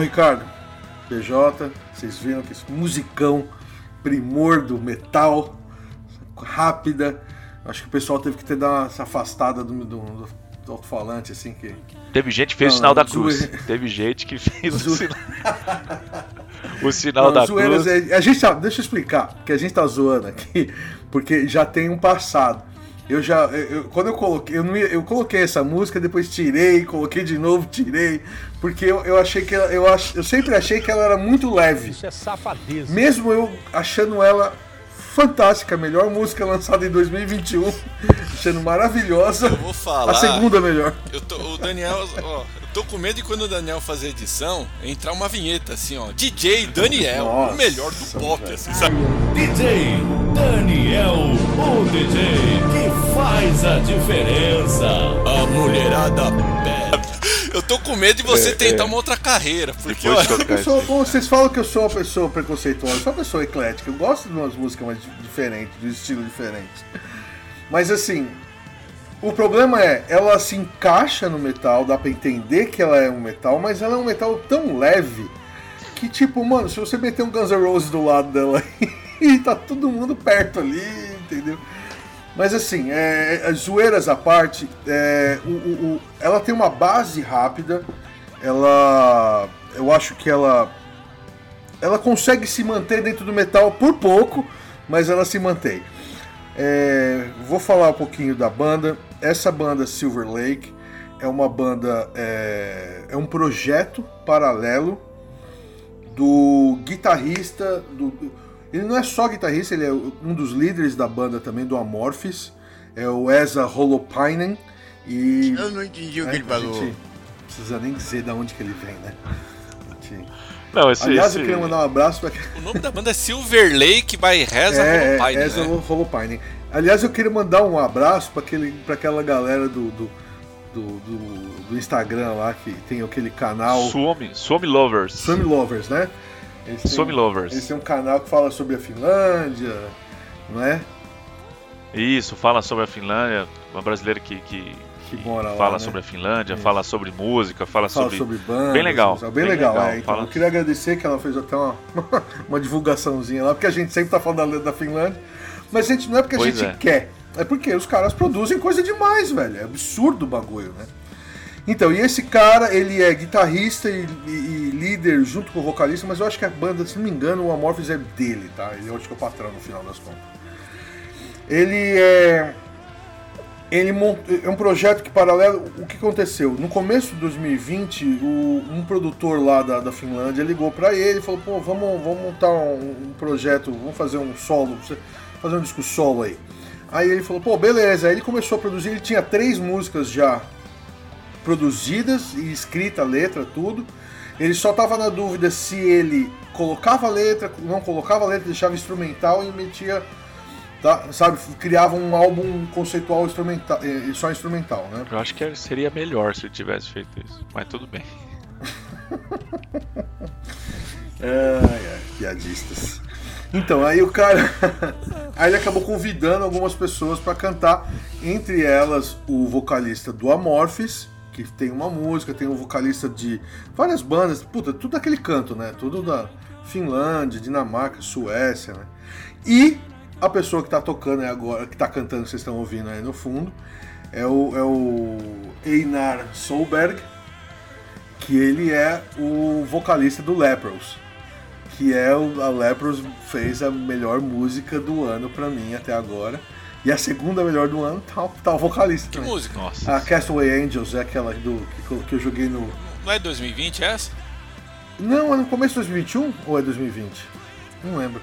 Ricardo, PJ, vocês viram que esse musicão, primor do metal, rápida. Acho que o pessoal teve que ter dado essa afastada do, do, do- do alto-falante, assim, que. Teve gente que fez Não, o sinal da cruz. zoe- Teve gente que fez o [LAUGHS] sinal, [LAUGHS] o sinal Não, da zoeiras cruz. é- a gente tá, deixa eu explicar, que a gente tá zoando aqui, porque já tem um passado. Eu já, eu- quando eu coloquei, eu, não ia- eu coloquei essa música, depois tirei, coloquei de novo, tirei, porque eu, eu achei que ela, eu, ach, eu sempre achei que ela era muito leve. Isso é safadeza. Mesmo eu achando ela fantástica, a melhor música lançada em 2021, [LAUGHS] achando maravilhosa, Eu vou falar. a segunda melhor. Eu tô, o Daniel, ó, tô com medo de quando o Daniel fazer edição, entrar uma vinheta assim, ó. DJ Daniel, Nossa, o melhor do pop, velho. assim, sabe? DJ Daniel, o DJ que faz a diferença. A mulherada pega. Eu tô com medo de você É, tentar é. uma outra carreira, porque olha, Eu sou, como vocês falam que eu sou uma pessoa preconceituosa, eu sou uma pessoa eclética, eu gosto de umas músicas mais di- diferentes, de estilo diferente. Mas assim, o problema é, ela se encaixa no metal, dá pra entender que ela é um metal, mas ela é um metal tão leve que tipo, mano, se você meter um Guns N' Roses do lado dela [LAUGHS] e tá todo mundo perto ali, entendeu? Mas assim, é, é, zoeiras à parte, é, o- o- o- ela tem uma base rápida, ela. Eu acho que ela. Ela consegue se manter dentro do metal por pouco, mas ela se mantém. É, vou falar um pouquinho da banda. Essa banda Silver Lake é uma banda. É, é um projeto paralelo do guitarrista. Do, ele não é só guitarrista, ele é um dos líderes da banda também, do Amorphis. É o Eza Holopainen. E Eu não entendi o que é, ele falou. A gente não precisa nem dizer de onde que ele vem, né? Não, esse, Aliás, esse- eu queria mandar um abraço para o nome da banda é Silver Lake by Reza é, Holopainen, é, Eza né? Holopainen. Aliás, eu queria mandar um abraço para aquele, para aquela galera do do, do, do- do Instagram lá que tem aquele canal Suomi, Suomi Lovers. Swim Lovers, né? Eles têm- Swim Lovers. Eles têm um canal que fala sobre a Finlândia, não é? Isso, fala sobre a Finlândia, uma brasileira que, que, Que mora lá, fala né? sobre a Finlândia, Isso. fala sobre música, fala, Fala sobre. sobre bandas. Bem legal, Bem, bem legal, legal, é. Então, fala- eu queria agradecer que ela fez até uma, [LAUGHS] uma divulgaçãozinha lá, porque a gente sempre tá falando da, da Finlândia. Mas, gente, não é porque a Pois gente é. quer. É porque os caras produzem coisa demais, velho. É absurdo o bagulho, né? Então, e esse cara, ele é guitarrista e, e- e líder junto com o vocalista, mas eu acho que a banda, se não me engano, o Amorphis é dele, tá? Ele que é o patrão no final das contas. Ele é. Ele mont... é um projeto que paralelo. O que aconteceu? No começo de 2020, o... um produtor lá da, da Finlândia ligou pra ele e falou: pô, vamos, vamos montar um, um projeto, vamos fazer um solo. Você, fazer um disco solo aí. Aí ele falou, pô, beleza. Aí ele começou a produzir, ele tinha três músicas já produzidas e escrita, letra, tudo. Ele só tava na dúvida se ele colocava a letra, não colocava a letra, deixava instrumental e metia, tá, sabe, criava um álbum conceitual instrumental, eh, só instrumental, né? Eu acho que seria melhor se ele tivesse feito isso. Mas tudo bem. [LAUGHS] Ai, ai, piadistas. Então, aí o cara. [LAUGHS] aí ele acabou convidando algumas pessoas pra cantar, entre elas o vocalista do Amorphis, que tem uma música, tem um vocalista de várias bandas, puta, tudo aquele canto, né? Tudo da Finlândia, Dinamarca, Suécia, né? E a pessoa que tá tocando aí agora, que tá cantando, que vocês estão ouvindo aí no fundo, é o, é o Einar Solberg, que ele é o vocalista do Lepros, que é o a Lepros fez a melhor música do ano pra mim até agora. E a segunda melhor do ano tá, tá o vocalista Que também. música? Nossa. A Castaway Angels é aquela do, que, que eu joguei no. Não é 2020 essa? Não, é no começo de 2021 ou é 2020? Não lembro.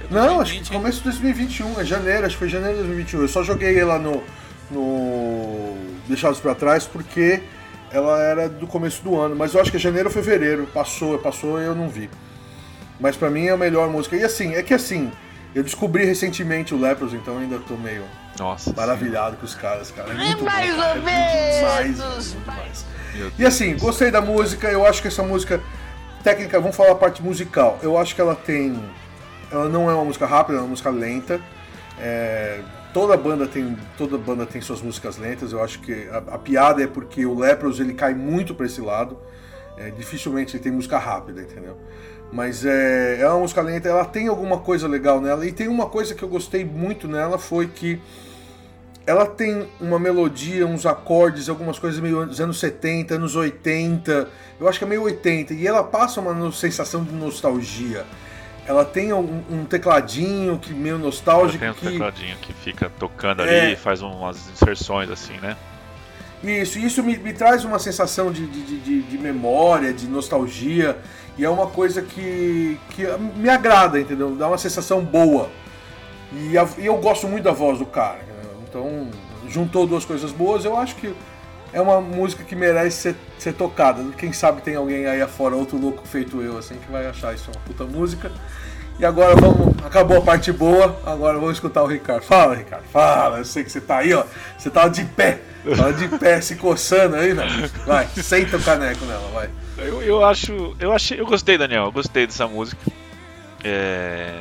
É Não, acho que 2020, no começo de 2021, é janeiro, acho que foi janeiro de 2021. Eu só joguei ela no, no Deixados pra Trás porque ela era do começo do ano, mas eu acho que é janeiro ou fevereiro. Passou, passou e eu não vi. Mas pra mim é a melhor música. E assim, é que assim, eu descobri recentemente o Lepros, então ainda tô meio Nossa. maravilhado com os caras, cara. É muito mais bom, cara. ou É demais, menos, é muito demais. Meu E assim, gostei da música, eu acho que essa música técnica, vamos falar a parte musical. Eu acho que ela tem. Ela não é uma música rápida, é uma música lenta. É, toda banda tem toda banda tem suas músicas lentas. Eu acho que a, a piada é porque o Lepros ele cai muito para esse lado. É, dificilmente ele tem música rápida, entendeu? Mas é, é uma música lenta, ela tem alguma coisa legal nela. E tem uma coisa que eu gostei muito nela foi que ela tem uma melodia, uns acordes, algumas coisas meio dos anos 70, anos 80. Eu acho que é meio 80. E ela passa uma sensação de nostalgia. Ela tem um, um tecladinho que meio nostálgico. Tem um que... tecladinho que fica tocando É. ali e faz umas inserções assim, né? Isso, isso me, me traz uma sensação de, de, de- de memória, de nostalgia, e é uma coisa que, que me agrada, entendeu? Dá uma sensação boa. E, a- e eu gosto muito da voz do cara, entendeu? então juntou duas coisas boas, eu acho que é uma música que merece ser, ser tocada. Quem sabe tem alguém aí afora, outro louco feito eu, assim, que vai achar isso uma puta música. E agora vamos. Acabou a parte boa, agora vamos escutar o Ricardo. Fala, Ricardo, fala. Eu sei que você tá aí, ó. Você tava de pé. Tava de pé se coçando aí, velho. Vai, senta o caneco nela, vai. Eu, eu acho. Eu achei. Eu gostei, Daniel. Eu gostei dessa música. É,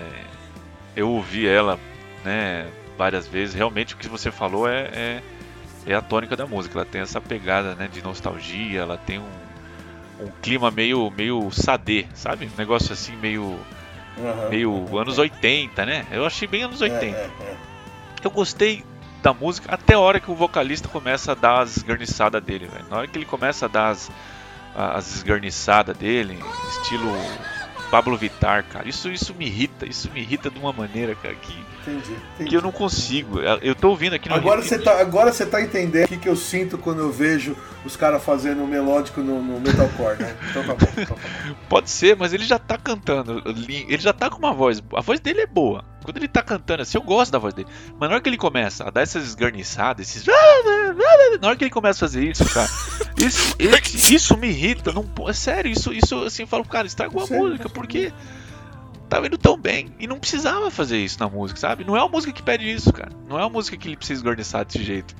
eu ouvi ela, né, várias vezes. Realmente o que você falou é, é, é a tônica da música. Ela tem essa pegada né, de nostalgia, ela tem um, um clima meio, meio sadê, sabe? Um negócio assim meio. Aham. meio anos 80, né? Eu achei bem anos É, 80. é, é. Eu gostei da música até a hora que o vocalista começa a dar as esgarniçadas dele, velho. Na hora que ele começa a dar as, as esgarniçadas dele, estilo Pablo Vittar, cara. Isso, isso me irrita, isso me irrita de uma maneira, cara, que, Entendi. entendi. que eu não consigo. Eu tô ouvindo aqui no Agora você tá, agora você tá entendendo o que, que eu sinto quando eu vejo os caras fazendo melódico no, no metalcore, né? Então tá bom, então tá bom. [LAUGHS] Pode ser, mas ele já tá cantando. Ele já tá com uma voz. A voz dele é boa. Quando ele tá cantando assim, eu gosto da voz dele. Mas na hora que ele começa a dar essas esgarniçadas, esses. Na hora que ele começa a fazer isso, cara. [LAUGHS] Isso, isso, isso me irrita. Não, é sério, isso, isso assim, eu falo, cara, estragou a Sério? música, porque. Tava indo tão bem. E não precisava fazer isso na música, sabe? Não é uma música que pede isso, cara. Não é uma música que ele precisa esgarniçar desse jeito.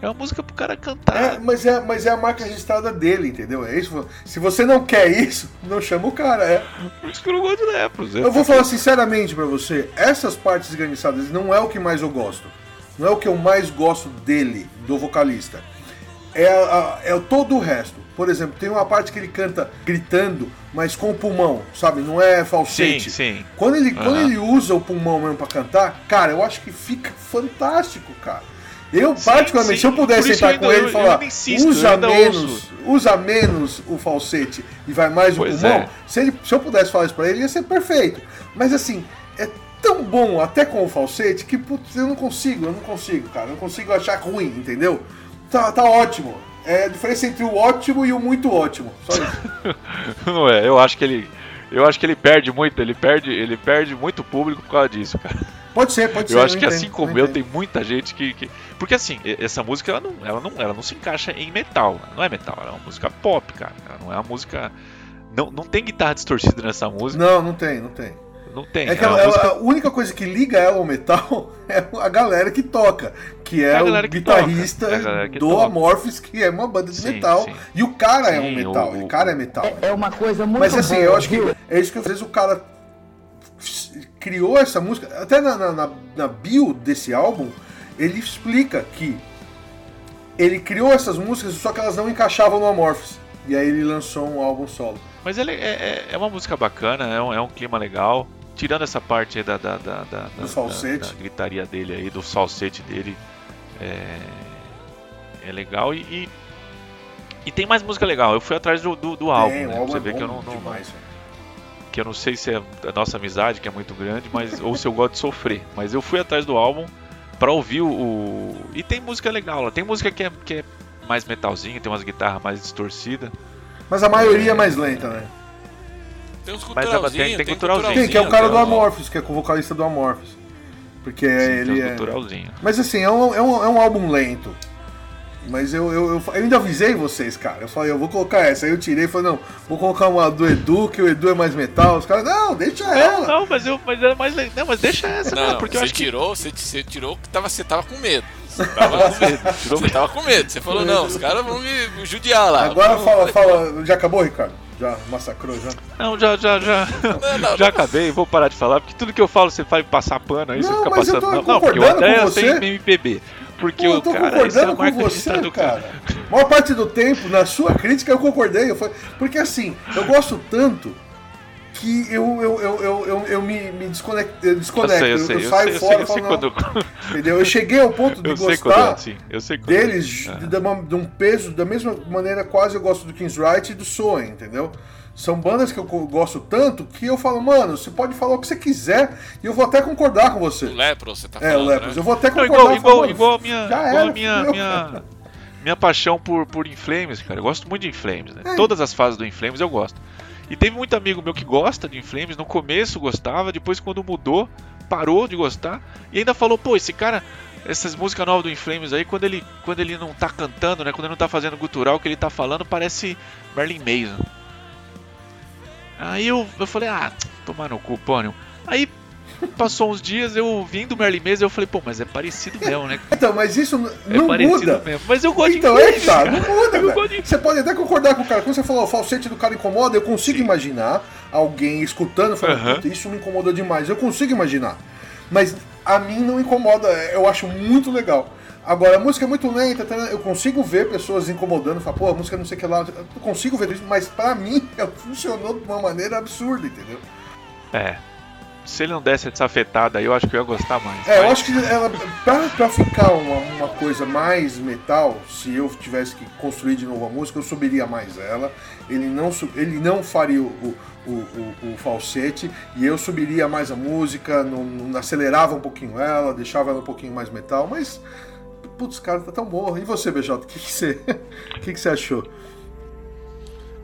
É uma música pro cara cantar. É, mas, é, mas é a marca registrada dele, entendeu? É isso. Se você não quer isso, não chama o cara. É. Por isso que eu não gosto de Lepros. Eu vou falar sinceramente pra você, essas partes esganiçadas não é o que mais eu gosto. Não é o que eu mais gosto dele, do vocalista. É, a- é todo o resto. Por exemplo, tem uma parte que ele canta gritando, mas com o pulmão, sabe? Não é falsete. Sim, sim. Quando ele, quando Aham. ele usa o pulmão mesmo pra cantar, cara, eu acho que fica fantástico, cara. Eu, Sim, particularmente, sim. se eu pudesse sentar com ele e falar, insisto, usa menos, ouço. usa menos o falsete e vai mais o Pois pulmão, é. se, ele- se eu pudesse falar isso pra ele, ia ser perfeito. Mas assim, é tão bom até com o falsete que putz, eu não consigo, eu não consigo, cara. Eu não consigo achar ruim, entendeu? Tá, tá ótimo. É a diferença entre o ótimo e o muito ótimo. Só isso. [LAUGHS] Não é, eu acho que ele. Eu acho que ele perde muito, ele perde, ele perde muito público por causa disso, cara. Pode ser, pode ser. Eu acho que entendo, assim como eu, tem muita gente que. que- Porque assim, essa música ela não, ela, não, ela não se encaixa em metal. Ela não é metal, ela é uma música pop, cara. Ela não é uma música. Não, não tem guitarra distorcida nessa música. Não, não tem, não tem. Não, tem. É que é ela- música- a única coisa que liga ela ao metal [LAUGHS] é a galera que toca, que é, É a o que guitarrista toca, é que do toca. Amorphis, que é uma banda de Sim, metal. sim. E o cara é um Sim, metal, o- o cara é metal. É uma coisa muito Mas assim, boa, eu acho que viu? é isso que às vezes o cara criou essa música. Até na, na, na- na bio desse álbum, ele explica que ele criou essas músicas, só que elas não encaixavam no Amorphis. E aí ele lançou um álbum solo. Mas ele é, é, é uma música bacana, é um, é um clima legal. Tirando essa parte aí da, da, da, da, falsete. da- da gritaria dele aí, do falsete dele, é, é legal. E, e, e tem mais música legal. Eu fui atrás do, do, do álbum, Tem, né? álbum você é bom que eu não, não- demais. que eu não sei se é a nossa amizade, que é muito grande, mas ou se eu gosto de sofrer. Mas eu fui atrás do álbum pra ouvir o, o- e tem música legal. lá. Tem música que é, que é mais metalzinha, tem umas guitarras mais distorcidas. Mas a maioria é mais lenta, né? Tem uns Mas culturalzinhos, tem- tem tem culturalzinho. Tem, que é o cara do. Amorphis, que é o vocalista do Amorphis. Porque Sim, ele é. culturalzinho. Mas assim, é um, é um, é um álbum lento. Mas eu, eu, eu, eu ainda avisei vocês, cara. Eu falei, eu vou colocar essa. Aí eu tirei e falei, não, vou colocar uma do Edu, que o Edu é mais metal. Os caras, não, deixa ela. Não, mas eu, mas é mais Não, mas deixa essa, Não, não, porque eu você acho que tirou, você, você tirou que tava, você tava com medo. Você tava com medo. [LAUGHS] Você tava com medo. Você falou, não, os caras vão me judiar lá. Agora Eu fala, fala. Já acabou, Ricardo? Já massacrou, já? Não, já, já, já. não, já acabei, vou parar de falar, porque tudo que eu falo você vai passar pano, aí você Não, fica mas eu passando. não, não, porque o concordando André tem você. MPB. Porque Pô, eu o tô cara, esse é a concordando marca com você, do cara. cara. A maior parte do tempo, na sua crítica, eu concordei. Eu falei, porque assim, eu gosto tanto que eu, eu, eu, eu, eu, eu me, me desconecto, eu Eu desconecto. sei, eu eu, sei, eu eu saio sei, eu fora sei, e eu sei falo, quando. entendeu? Eu cheguei ao ponto de [LAUGHS] Eu sei quando gostar é assim, eu sei quando é. deles Ah. de, uma- de um peso, da mesma maneira quase eu gosto do King's Right e do Soen, entendeu? São bandas que eu gosto tanto que eu falo, mano, você pode falar o que você quiser e eu vou até concordar com você. O Lepro, você tá É, o falando, Lepros, né? eu vou até concordar. igual, eu igual, falo, igual a minha, já igual era, minha, minha, minha paixão por, por Inflames, cara. Eu gosto muito de Inflames, né? É. Todas as fases do Inflames eu gosto. E teve muito amigo meu que gosta de Inflames, no começo gostava, depois quando mudou, parou de gostar e ainda falou, pô, esse cara, essas músicas novas do Inflames aí, quando ele, quando ele não tá cantando, né? Quando ele não tá fazendo gutural, o que ele tá falando parece Merlin Mason. Aí eu, eu falei, ah, tomar no cu, pônio. Aí passou uns dias, eu vim do Merlin Mason, eu falei, pô, mas é parecido mesmo, né? [LAUGHS] Então, mas isso É não parecido muda. mesmo. Mas eu gosto Então, de é Inflames, que tá, cara. não muda, [LAUGHS] Eu de Você pode até concordar com o cara. Quando você falou o falsete do cara incomoda, eu consigo imaginar alguém escutando e falando. "Puta, isso me incomoda demais. Eu consigo imaginar. Mas a mim não incomoda, eu acho muito legal. Agora, a música é muito lenta, tá? eu consigo ver pessoas incomodando, falar, pô, a música não sei o que lá, eu consigo ver isso, mas pra mim [LAUGHS] ela funcionou de uma maneira absurda, entendeu? É. Se ele não desse essa afetada aí, eu acho que eu ia gostar mais. É, eu Mas- acho que ela, pra, pra ficar uma, uma coisa mais metal, se eu tivesse que construir de novo a música, eu subiria mais ela. Ele não, ele não faria o, o, o, o- falsete e eu subiria mais a música, não, não acelerava um pouquinho ela, deixava ela um pouquinho mais metal, mas. Putz, cara, tá tão boa. E você, BJ, o que, que, você, [LAUGHS] o que, que você achou?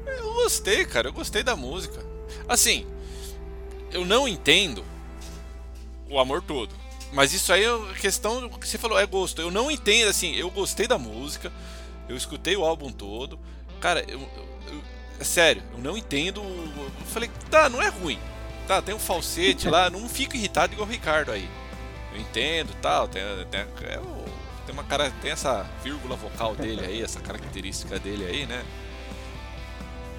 Eu gostei, cara, eu gostei da música. Assim, eu não entendo o amor todo. Mas isso aí é questão que você falou, é gosto. Eu não entendo, assim, eu gostei da música, eu escutei o álbum todo. Cara, eu, eu- eu- é sério, eu não entendo. o- Eu falei, tá, não é ruim. Tá, tem um falsete lá, [LAUGHS] não fico irritado igual o Ricardo aí. Eu entendo tal, tem, tem, é tem uma cara, tem essa vírgula vocal dele aí, essa característica dele aí, né?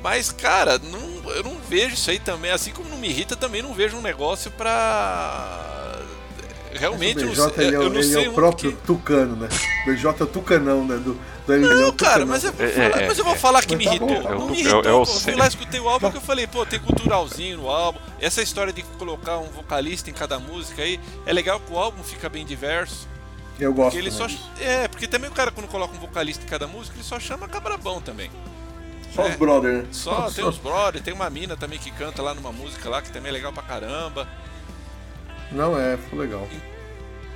Mas, cara, não, eu não vejo isso aí também. Assim como não me irrita, também não vejo um negócio pra. Realmente, Mas eu, o BJ ele é, eu o- não ele sei é o próprio que- tucano, né? BJ é o tucanão, né? Do, do é o Não, cara, tucanão. mas eu, vou É, falar, é, mas eu vou é. falar que me tá irritou. bom. É o não me é o- irritou. é o eu fui lá, escutei o álbum que eu falei, pô, tem culturalzinho no álbum. Essa história de colocar um vocalista em cada música aí, é legal que o álbum fica bem diverso. Eu gosto. Porque ele só. também disso. É, porque também o cara, quando coloca um vocalista em cada música, ele só chama cabrabão também. Só é. os brother, né? Só tem os brother, tem uma mina também que canta lá numa música lá, que também é legal pra caramba. Não é, ficou legal.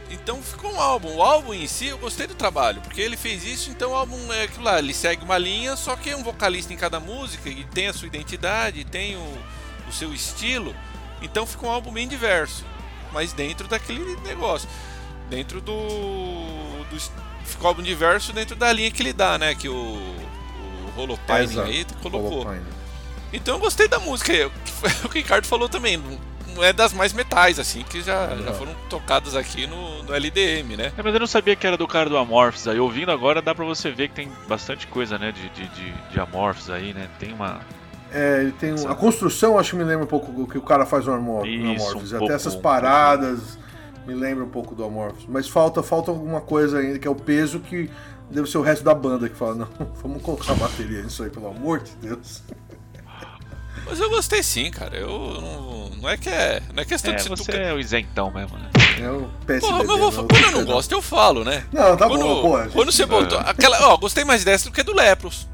Então ficou um álbum. O álbum em si eu gostei do trabalho, porque ele fez isso, então o álbum é aquilo lá, ele segue uma linha, só que é um vocalista em cada música e tem a sua identidade, tem o, o seu estilo. Então ficou um álbum bem diverso. mas dentro daquele negócio. Dentro do. do ficou álbum diverso dentro da linha que ele dá, né? Que o. Exato. aí colocou. Holopine. Então eu gostei da música. aí, O que [LAUGHS] o que o Ricardo falou também. Não é das mais metais, assim, que já, já foram tocadas aqui no, no LDM, né? É, mas eu não sabia que era do cara do Amorphs aí. Ouvindo agora dá pra você ver que tem bastante coisa, né? De, de, de, de Amorphs aí, né? Tem uma. É, ele tem um- a construção, acho que me lembra um pouco o que o cara faz no Isso, Amorphis. um Até pouco, essas um paradas me lembra um pouco do Amorphis. Mas falta, falta alguma coisa ainda, que é o peso que deve ser o resto da banda que fala, não, [LAUGHS] vamos colocar bateria nisso aí, pelo amor de Deus. Mas eu gostei sim, cara. Eu não, não é que é. Não é questão É, de ser você tu- é o isentão mesmo, né? É o PSDB. Porra, mas eu vou, não, quando eu não gosto, eu falo, né? Não, tá quando, bom, pô. gente- Quando você botou. Aquela, ó, gostei mais dessa do que do Lepros,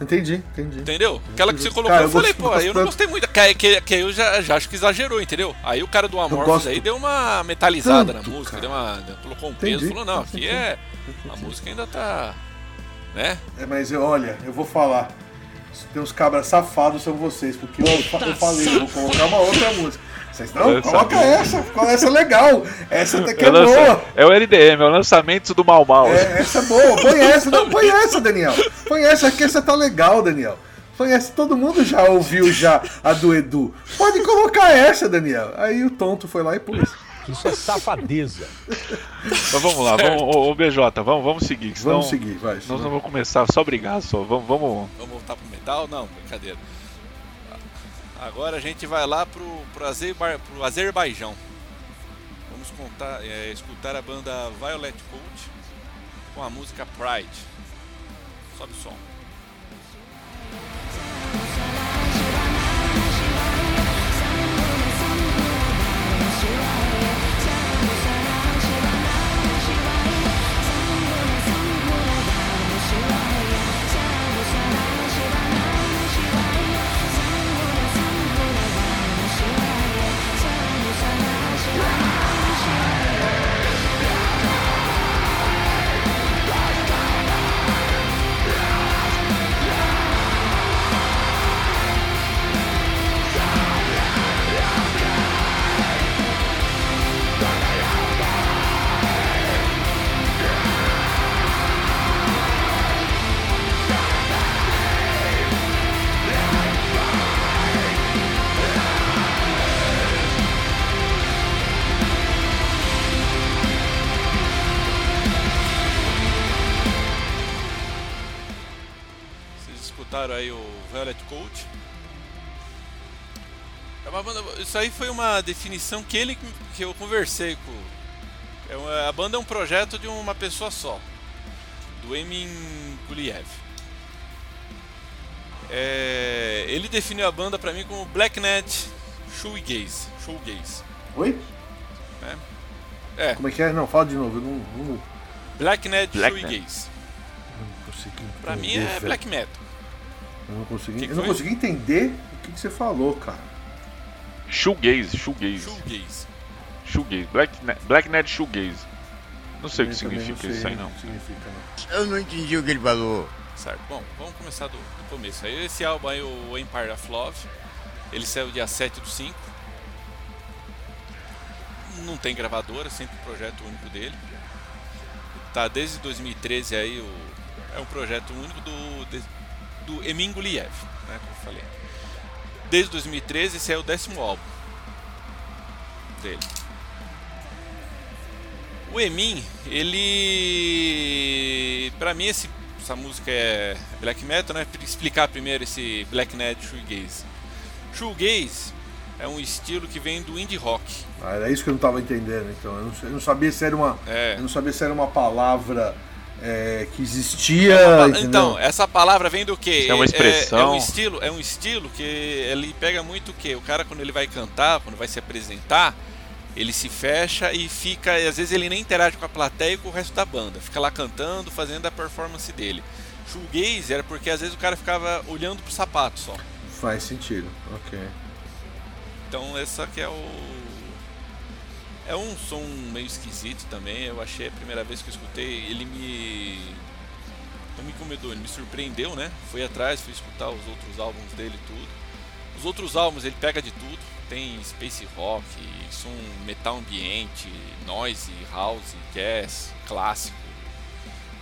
Entendi, entendi. entendeu? Aquela que você colocou, Cara, eu eu falei, pô, eu não gostei muito. Que, que, que eu já, já acho que exagerou, entendeu? Aí o cara do Amorphis aí deu uma metalizada tanto, na música, cara. deu uma, colocou um Entendi, peso, falou, não, aqui é. A música ainda tá. Né? É, mas eu, olha, eu vou falar. Tem uns cabras safados são vocês, porque eu, eu falei, eu vou colocar uma outra música. Vocês não, Eu coloca essa, coloca essa é legal. Essa até que É, é o lança- boa. é o LDM, é o lançamento do Mal Mal. É, essa é boa, põe essa, não, põe essa, Daniel. Põe essa que essa tá legal, Daniel. Põe essa, todo mundo já ouviu já a do Edu. Pode colocar essa, Daniel. Aí o tonto foi lá e pôs. Isso é safadeza. Mas vamos lá, vamos, ô, ô, BJ, vamos, vamos seguir. senão Vamos seguir, vai. Nós não vamos começar só brigar só. Vamos, vamos. Vamos voltar pro metal? Não, brincadeira. Agora a gente vai lá pro, pro, pro Azerbaijão. Vamos contar, é, escutar a banda Violet Cult com a música Pride. Sobe o som. Aí o Violet Cult. É uma banda, isso aí foi uma definição que ele que eu conversei com. É uma- a banda é um projeto de uma pessoa só, do Emin Guliev. É, ele definiu a banda pra mim como Black Net Shoegaze. Shoegaze. Oi? É, Como é que é? Não, fala de novo. Não, não, Black Net Black Shoegaze. consegui Pra mim é black metal. Eu não consegui, Que que eu não consegui entender o que, que você falou, cara. Shoegaze, shoegaze. Shoegaze. Shoegaze. Black, Black Net Shoegaze. Não sei o que Eu significa sei isso aí o não. que significa, não. Eu não entendi o que ele falou. Certo, bom, vamos começar do, do começo. Aí esse álbum aí, o Empire of Love, ele saiu dia 7 do 5. Não tem gravadora, sempre projeto único dele. Tá desde 2013 aí, o, é um projeto único do, de- do Emin Guliev, né, como eu falei. Desde 2013, esse é o décimo álbum dele. O Emin, ele. Pra mim, esse, essa música é black metal, né? Explicar primeiro esse Black Net Shoegaze. Shoegaze é um estilo que vem do indie rock. Ah, era isso que eu não tava entendendo, então. Eu não, eu não sabia se era uma. É. Eu não sabia se era uma palavra é, que existia. entendeu? Então, essa palavra vem do quê? É uma expressão. É, um estilo, é um estilo que ele pega muito o quê? O cara quando ele vai cantar, quando vai se apresentar, ele se fecha e fica, e às vezes ele nem interage com a plateia e com o resto da banda, fica lá cantando, fazendo a performance dele. Shoegaze era porque às vezes o cara ficava olhando pro sapato só. Faz sentido, ok. Então essa que é o é um som meio esquisito também. Eu achei a primeira vez que eu escutei, ele me não me incomodou, ele me surpreendeu, né? Fui atrás, fui escutar os outros álbuns dele tudo. Os outros álbuns ele pega de tudo, tem space rock, som metal ambiente, noise, house, jazz, clássico,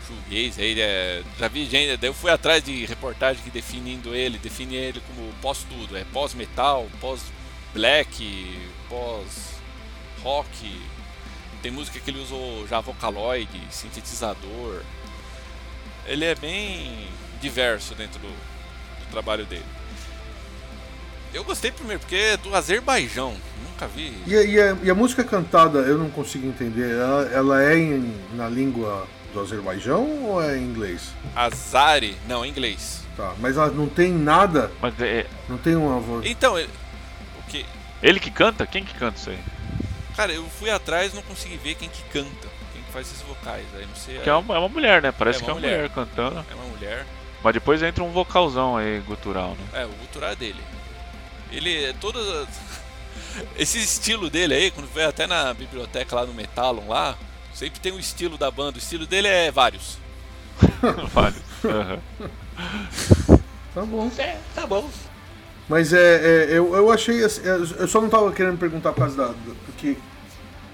shoegaze. Aí, é, já vi gente, daí eu fui atrás de reportagem que definindo ele, define ele como pós tudo, é pós metal, pós black, pós rock. Tem música que ele usou já vocaloid, sintetizador. Ele é bem diverso dentro do, do trabalho dele. Eu gostei primeiro porque é do Azerbaijão. Nunca vi. E, a- e a, e a música cantada, eu não consigo entender. Ela, ela é em- na língua do Azerbaijão ou é em inglês? Azari, não, em inglês. Tá, mas ela não tem nada, Mas é não tem uma voz. Então, ele, o que? ele que canta? Quem que canta isso aí? Cara, eu fui atrás não consegui ver quem que canta, quem que faz esses vocais. Aí não sei. Que é uma, é uma mulher, né? Parece É que é uma mulher. mulher. cantando. é uma mulher. Mas depois entra um vocalzão aí, gutural, né? É, o gutural é dele. Ele é todo. [LAUGHS] Esse estilo dele aí, quando vai até na biblioteca lá no Metalon lá, sempre tem o estilo da banda. O estilo dele é vários. [LAUGHS] Vários. Aham. Tá bom. É, tá bom. Mas é, é, eu, eu achei. assim, Eu só não tava querendo perguntar por causa da, porque,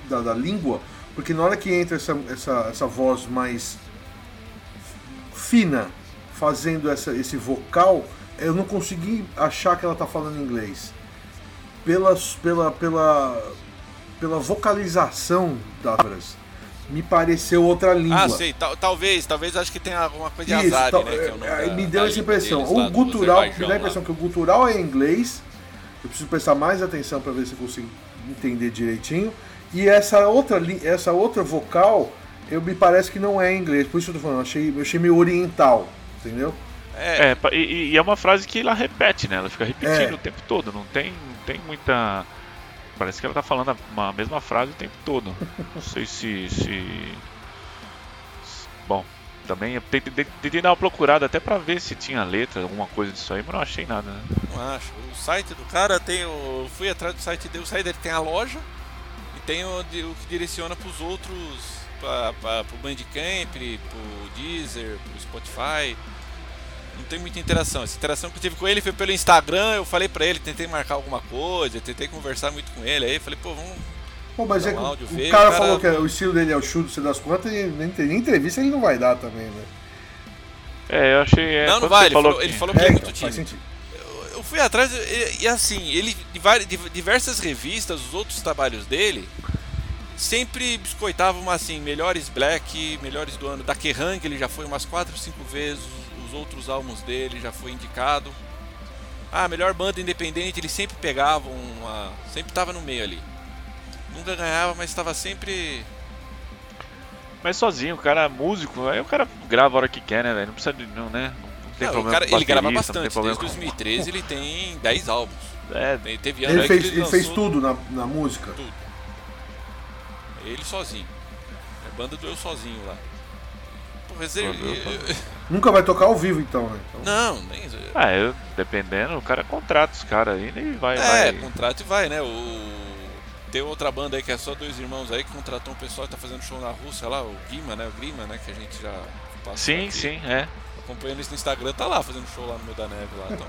da, da língua, porque na hora que entra essa, essa, essa voz mais fina, fazendo essa, esse vocal, eu não consegui achar que ela tá falando inglês. Pelas, pela, pela, pela vocalização das palavras, me pareceu outra língua. Ah, sei, tal- talvez, talvez acho que tenha alguma coisa de Isso, Azari, tal- né? Que é o nome é, da- me da deu essa impressão. deles lá O gutural, me dá a lá. impressão que o gutural é em inglês. Eu preciso prestar mais atenção para ver se eu consigo entender direitinho. E essa outra, essa outra vocal, eu me parece que não é em inglês. Por isso que eu tô falando, eu achei, eu achei meio oriental, entendeu? É, É, e, e é uma frase que ela repete, né? Ela fica repetindo É. o tempo todo. Não tem, não tem muita. Parece que ela tá falando a uma mesma frase o tempo todo. Não sei se. se... Bom, também eu tentei, tentei dar uma procurada até pra ver se tinha letra, alguma coisa disso aí, mas não achei nada, né? não acho. O site do cara tem o. Fui atrás do site dele, o site dele tem a loja e tem o, o que direciona pros outros. Pra, pra, pro Bandcamp, pro Deezer, pro Spotify. Não tem muita interação. Essa interação que eu tive com ele foi pelo Instagram. Eu falei pra ele, tentei marcar alguma coisa, tentei conversar muito com ele. Aí eu falei, pô, vamos. Pô, mas é um que áudio, o veio, cara o cara- falou que o estilo dele é o chute, você das contas, e nem, nem entrevista ele não vai dar também, né? É, eu achei. É, não, não vai. Ele falou, que- ele falou que ele é muito então, faz tímido. sentido. eu fui atrás e, e, assim, ele de diversas revistas, os outros trabalhos dele sempre biscoitavam assim, melhores black, melhores do ano. Da Kerrang ele já foi umas 4 ou 5 vezes, outros álbuns dele já foi indicado. Ah, melhor banda independente, ele sempre pegava uma, sempre tava no meio ali. Nunca ganhava, mas estava sempre Mas sozinho, o cara é músico, aí o cara grava a hora que quer, né, velho? Não precisa de. Não, né? Não tem Não, o problema cara, ele grava bastante. Desde com- 2013 ele tem 10 álbuns. É, Tem- Teve Ele fez, que ele fez tudo na, na música. tudo. Ele sozinho. É a banda do eu sozinho lá. Pô, mas ele- Eu. Nunca vai tocar ao vivo, então, né? Então, Não, nem. Ah, eu, dependendo, o cara contrata os caras aí e vai. É, vai... contrato e vai, né? O... Tem outra banda aí que é só dois irmãos aí que contratou um pessoal que tá fazendo show na Rússia lá, o Guima, né? O Grima, né? Que a gente já passou Sim, aqui. sim, é. Acompanhando isso no Instagram, tá lá fazendo show lá no meio da neve lá, então.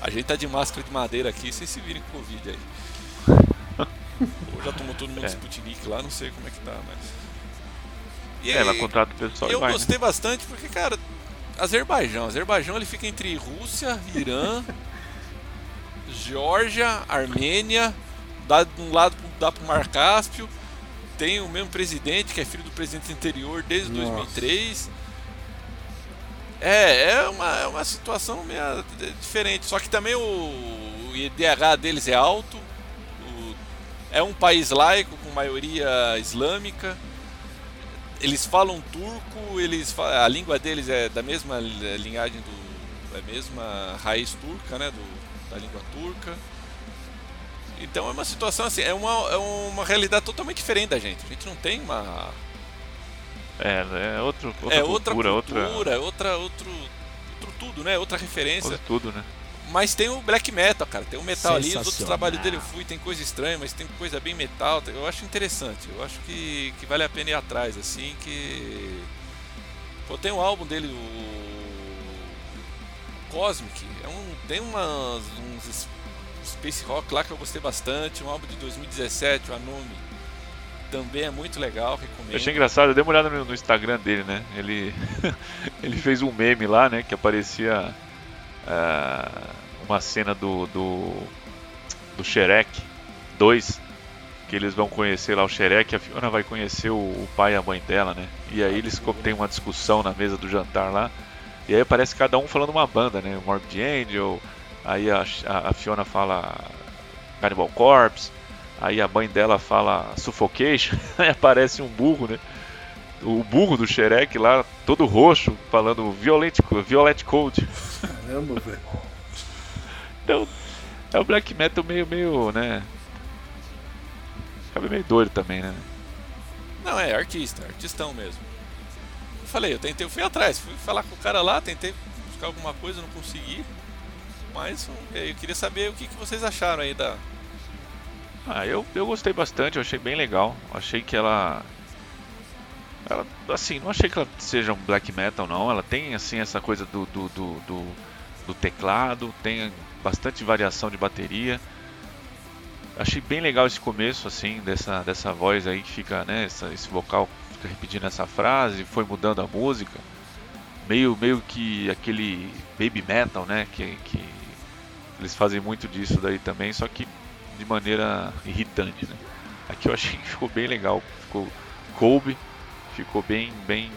A gente tá de máscara de madeira aqui, vocês se virem com Covid aí. [LAUGHS] Ou já tomou todo mundo É. Sputnik lá, não sei como é que tá, mas. E É, ela contrata o pessoal eu vai. né? gostei bastante porque, cara, Azerbaijão. Azerbaijão ele fica entre Rússia, Irã, [LAUGHS] Geórgia, Armênia, dá de um lado dá pro Mar Cáspio. Tem o mesmo presidente, que é filho do presidente anterior desde Nossa. 2003. É, é uma, é uma situação meio diferente. Só que também o, o IDH deles é alto. o- é um país laico com maioria islâmica. Eles falam turco, eles fa- a língua deles é da mesma li- linhagem do da mesma raiz turca, né, do, da língua turca. Então é uma situação assim, é uma, é uma realidade totalmente diferente da gente. A gente não tem uma É, é outro, outra é outra cultura, cultura, outra, é outra outro, outro tudo, né? Outra referência. outro tudo, né? Mas tem o black metal, cara. Tem o metal ali. Os outros trabalhos dele eu fui, tem coisa estranha, mas tem coisa bem metal. Eu acho interessante. Eu acho que, que vale a pena ir atrás, assim, que. Pô, tem um álbum dele, o. Cosmic. É um, tem umas, uns Space Rock lá que eu gostei bastante. Um álbum de 2017, o Anumi. Também é muito legal, recomendo. Eu achei engraçado, eu dei uma olhada no, no Instagram dele, né? Ele, [LAUGHS] ele fez um meme lá, né? Que aparecia ah, uma cena do, do, do Shrek 2, que eles vão conhecer lá o Shrek, a Fiona vai conhecer o, o pai e a mãe dela, né? E aí eles têm uma discussão na mesa do jantar lá, e aí aparece cada um falando uma banda, né? O Morbid Angel, aí a, a- a Fiona fala Cannibal Corpse, aí a mãe dela fala Suffocation, [LAUGHS] aí aparece um burro, né? O burro do Shrek lá, todo roxo, falando Violet, Violet Code. Caramba, velho. Então, é o black metal meio, meio, né? Acaba meio doido também, né? Não, é artista, artistão mesmo. Eu falei, eu tentei, eu fui atrás, fui falar com o cara lá, tentei buscar alguma coisa, não consegui. Mas eh, eu queria saber o que, que vocês acharam aí da. Ah, eu, eu gostei bastante, eu achei bem legal. Achei que ela. Ela, assim, não achei que ela seja um black metal, não. Ela tem, assim, essa coisa do, do, do, do, do teclado, tem bastante variação de bateria. Achei bem legal esse começo, assim, dessa, dessa voz aí que fica, né, essa, esse vocal fica repetindo essa frase, foi mudando a música. Meio, meio que aquele baby metal, né, que, que eles fazem muito disso daí também, só que de maneira irritante, né. Aqui eu achei que ficou bem legal, ficou coube, ficou bem, bem,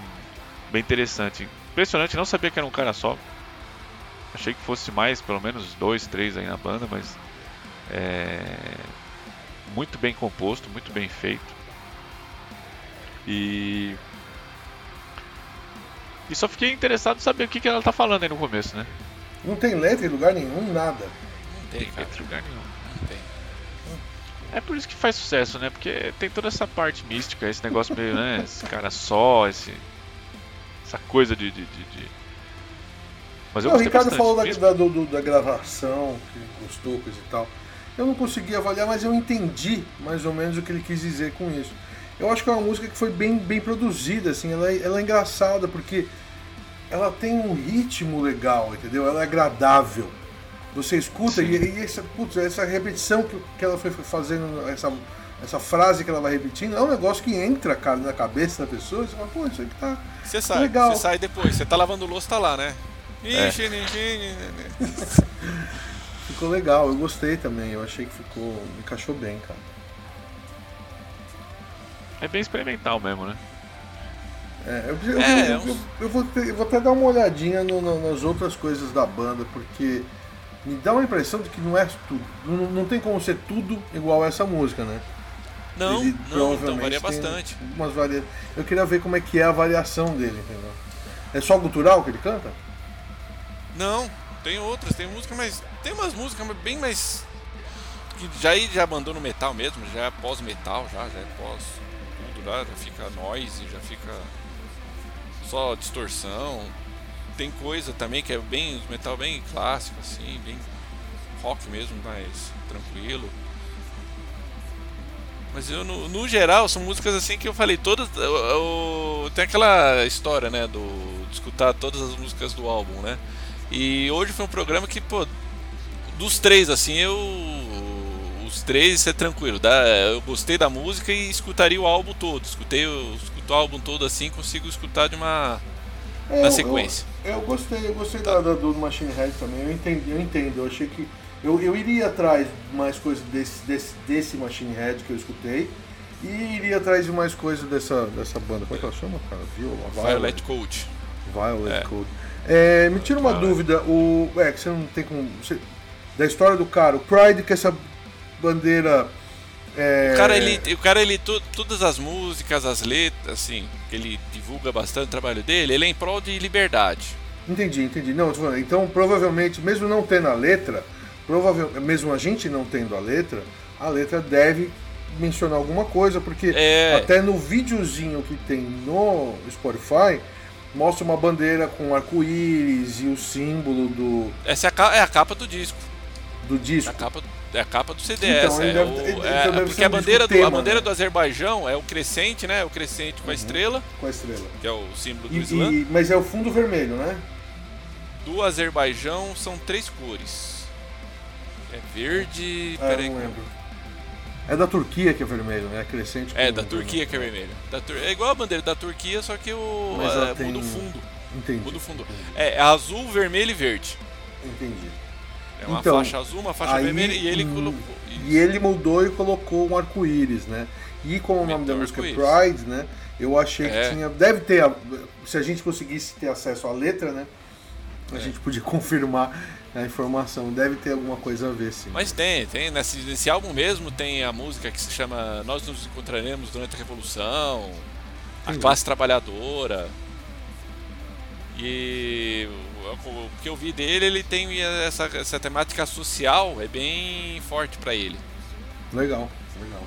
bem interessante. Impressionante, não sabia que era um cara só. Achei que fosse mais, pelo menos dois, três aí na banda, mas é, muito bem composto, muito bem feito. E e só fiquei interessado em saber o que, que ela tá falando aí no começo, né? Não tem letra em lugar nenhum, nada. Não tem, cara. Em lugar nenhum. Não tem. É por isso que faz sucesso, né? Porque tem toda essa parte mística, esse negócio meio, né? Esse cara só, esse, essa coisa de. de, de- de- Mas eu Não, o Ricardo falou da, da, do- do- da gravação, que gostou, coisa e tal. Eu não consegui avaliar, mas eu entendi mais ou menos o que ele quis dizer com isso. Eu acho que é uma música que foi bem, bem produzida, assim, ela é, ela é engraçada porque ela tem um ritmo legal, entendeu? Ela é agradável. Você escuta e, e essa, putz, essa repetição que, que ela foi fazendo, essa, essa frase que ela vai repetindo, é um negócio que entra, cara, na cabeça da pessoa e você fala, pô, isso aqui tá. Você sai, Legal. você sai depois. Você tá lavando louça, tá lá, né? É. Ficou legal, eu gostei também, eu achei que ficou. encaixou bem, cara. É bem experimental mesmo, né? É, eu, eu- É, eu- eu- eu vou, ter- vou até dar uma olhadinha no- no- nas outras coisas da banda, porque me dá uma impressão de que não é tudo. Não, não tem como ser tudo igual a essa música, né? Não, Ele não, então varia bastante. Umas varia... Eu queria ver como é que é a variação dele, entendeu? É só gutural que ele canta? Não, tem outras, tem música, mas tem umas músicas bem mais. que já já mandou no metal mesmo, já é pós-metal, já, já é pós tudo lá, já fica noise, já fica só distorção. Tem coisa também que é bem metal bem clássico, assim, bem rock mesmo, mais tranquilo. Mas eu, no, no geral, são músicas assim que eu falei, todas. eu- eu- tem aquela história, né, do, de escutar todas as músicas do álbum, né? E hoje foi um programa que, pô, dos três, assim, eu. Os três, é tranquilo. Dá, eu gostei da música e escutaria o álbum todo. Escutei, eu escuto o álbum todo assim, consigo escutar de uma. É, Na sequência. Eu, eu gostei, eu gostei da, da- do Machine Head também, eu entendi, eu entendo, eu achei que. Eu, eu iria atrás de mais coisas desse, desse, desse Machine Head que eu escutei. E iria atrás de mais coisas dessa, dessa banda. Como é que ela chama, cara? Viola? Violet Coach. Violet É. Code. É, me tira uma Violet. dúvida, o. É, que você não tem como. você- da história do cara, o Pride que essa bandeira. É, O cara, ele, o cara, ele to- todas as músicas, as letras, assim, que ele divulga bastante o trabalho dele, ele é em prol de liberdade. Entendi, entendi. Não, então provavelmente, mesmo não tendo a letra, provavelmente, mesmo a gente não tendo a letra, a letra deve mencionar alguma coisa, porque É. até no videozinho que tem no Spotify, mostra uma bandeira com arco-íris e o símbolo do, Essa é a, ca- é a capa do disco. do É disco. a capa, é a capa do CD. Então, é deve- o- ele- é- deve porque a bandeira, do, a tema, bandeira né? do Azerbaijão é o crescente, né? O crescente com a estrela, com a estrela. que é o símbolo do E- Islã. e- mas é o fundo vermelho, né? do Azerbaijão são três cores. É verde. É, peraí. não lembro. É da Turquia que é vermelho, né? É crescente. É, da Turquia que é vermelho. Da Tur- É igual a bandeira da Turquia, só que o. É, tem- muda o fundo. Entendi. Muda o fundo. É, é azul, vermelho e verde. Entendi. É uma Então, faixa azul, uma faixa Aí, vermelha e ele colocou. E ele mudou e colocou um arco-íris, né? E como o nome da música é. Pride, né? Eu achei É. que tinha. Deve ter. a- Se a gente conseguisse ter acesso à letra, né? A É. gente podia [LAUGHS] confirmar a informação. Deve ter alguma coisa a ver, sim. Mas tem, tem. Nesse, nesse álbum mesmo tem a música que se chama Nós nos encontraremos durante a Revolução, a Entendi. classe trabalhadora. E o, que eu vi dele, ele tem essa, essa temática social, é bem forte pra ele. Legal, legal.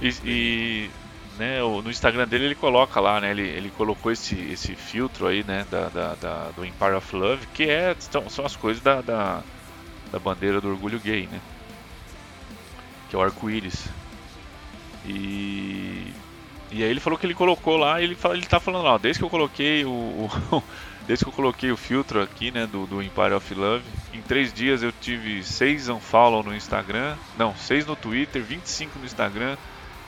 E, e, né, no Instagram dele ele coloca lá, né? Ele, ele colocou esse, esse filtro aí, né? Da, da- da- do Empire of Love, que é, são, são as coisas da, da, da bandeira do orgulho gay, né? Que é o arco-íris. E, e aí ele falou que ele colocou lá, ele, fala, ele tá falando lá, desde que eu coloquei o, o- [LAUGHS] desde que eu coloquei o filtro aqui, né, do, do Empire of Love, em três dias eu tive seis unfollow no Instagram, não, seis no Twitter, 25 no Instagram,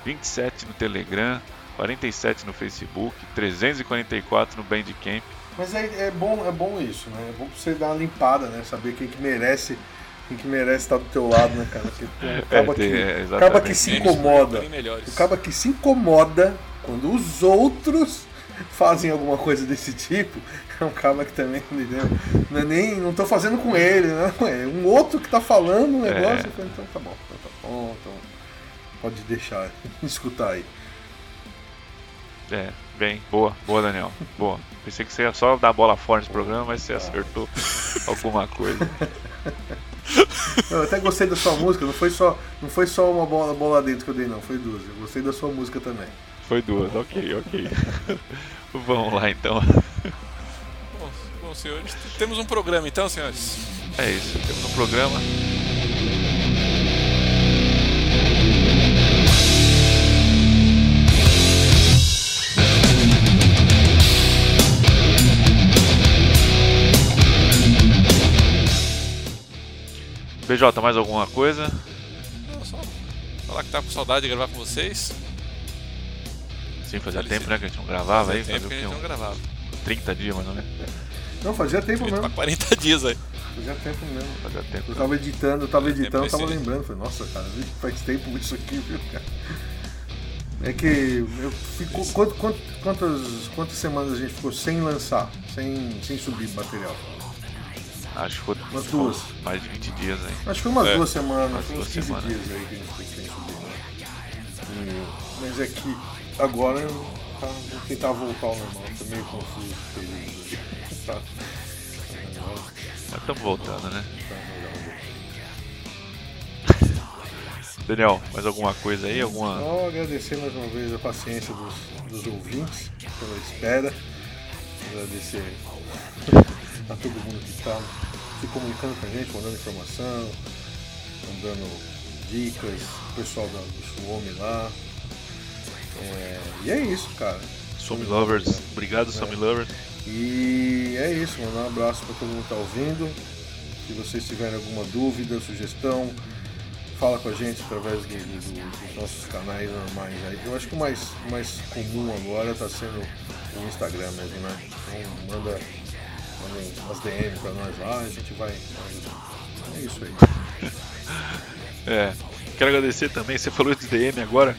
27 no Telegram, 47 no Facebook, 344 no Bandcamp. Mas é, é bom, é bom isso, né? É bom pra você dar uma limpada, né? Saber quem que merece, quem que merece estar do teu lado, né, cara? Porque tem um [LAUGHS] caba, tem- que, é, exatamente. caba que se incomoda. bem melhores. O caba que se incomoda quando os outros [LAUGHS] fazem alguma coisa desse tipo, é um caba que também, entendeu? Não é nem. Não tô fazendo com ele, não. É um outro que tá falando um negócio. É. eu falo, Então tá bom, então tá bom, então. Pode deixar, [LAUGHS] escutar aí. É, bem, boa, boa Daniel, boa. Pensei que você ia só dar bola fora nesse programa, mas você acertou [LAUGHS] alguma coisa. Eu até gostei da sua música, não foi só, não foi só uma bola, bola dentro que eu dei, não, foi duas. Eu gostei da sua música também. Foi duas, ok, ok. [LAUGHS] Vamos lá então. Bom, bom, senhores, temos um programa então, senhores. É isso, temos um programa. BJ, mais alguma coisa? Não, só falar que tá com saudade de gravar com vocês. Sim, fazia tempo né, que a gente não gravava aí, Fazia tempo que a gente o não gravava. Uns 30 dias mais ou menos. Não, fazia tempo Tá mesmo. 40 dias aí. Fazia tempo mesmo. Fazia tempo. Eu tava editando, eu tava Fazia editando, eu tava esse- lembrando. Falei, nossa, cara, faz tempo isso aqui, viu, cara? É que eu fico. quant- quant- quantas, quantas semanas a gente ficou sem lançar, sem, sem subir material? Acho que foi Umas duas. mais de 20 dias aí. Acho que foi umas É. duas semanas, Umas foi uns duas 15 semanas. dias aí que a gente ficou sem subir, né? Mas é que agora tá, vou tentar voltar ao normal, tô meio confuso período. Tá. Mas estamos voltando, né? Tá, Daniel, mais alguma coisa aí? Alguma. Só agradecer mais uma vez a paciência dos, dos ouvintes pela espera. Agradecer a todo mundo que está se comunicando com a gente, mandando informação, mandando dicas, o pessoal da, do Suomi lá. É, e é isso, cara. Some Lovers. Obrigado, Some Lovers. E é isso, mandar um abraço para todo mundo que está ouvindo. Se vocês tiverem alguma dúvida, sugestão, fala com a gente através do- do- dos nossos canais normais aí. Eu acho que o mais, mais comum agora está sendo o Instagram mesmo, né? Então manda, umas DM para nós lá, a gente vai. É isso aí. [LAUGHS] É. Quero agradecer também, você falou de DM agora.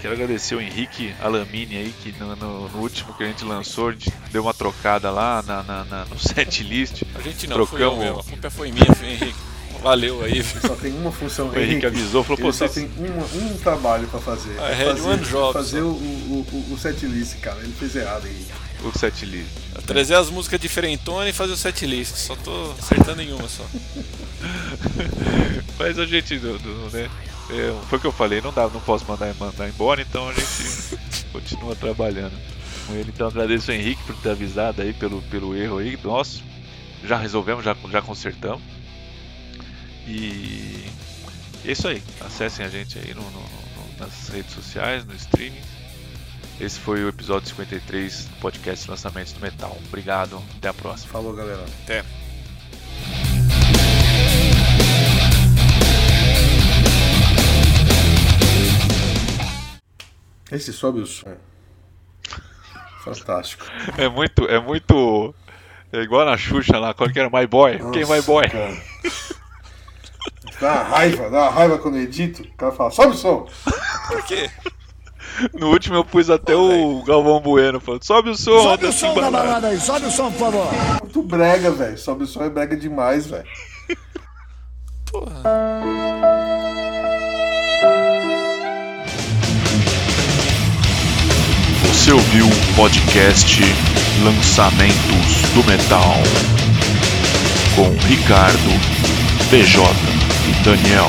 Quero agradecer o Henrique Alamini aí, que no, no- no último que a gente lançou, a gente deu uma trocada lá na, na- na- no [LAUGHS] set list. A gente não, fui eu Trocamos. mesmo. A culpa foi minha, foi Henrique. Valeu aí. Só tem uma função. O Henrique avisou, falou, pô, só tem uma- um trabalho para fazer. I é had fazer, job, fazer o, o, o, o setlist, cara. Ele fez errado aí. O set list. Trazer as músicas diferentonas e fazer o setlist. Só tô acertando em uma só. [LAUGHS] Mas a gente, do- do- né, foi o que eu falei, não, dá, não posso mandar, mandar embora, então a gente [LAUGHS] continua trabalhando com ele. Então agradeço ao Henrique por ter avisado aí pelo, pelo erro aí nosso. Já resolvemos, já, já consertamos. E é isso aí. Acessem a gente aí no, no- no- nas redes sociais, no streaming. Esse foi o episódio 53 do podcast Lançamentos do Metal. Obrigado, até a próxima. Falou, galera. Até. Esse sobe o som. É. Fantástico. É muito, é muito. É igual na Xuxa lá, qual que era? My Boy. Nossa, Quem é My Boy? Cara. Dá uma raiva, dá uma raiva quando eu edito. O cara fala, sobe o som. Por quê? No último eu pus até o Galvão Bueno falando, sobe o som, Sobe o som da balada." aí, sobe o som, por favor. Muito brega, velho. Sobe o som é brega demais, velho. Você ouviu o podcast Lançamentos do Metal com Ricardo, PJ e Daniel.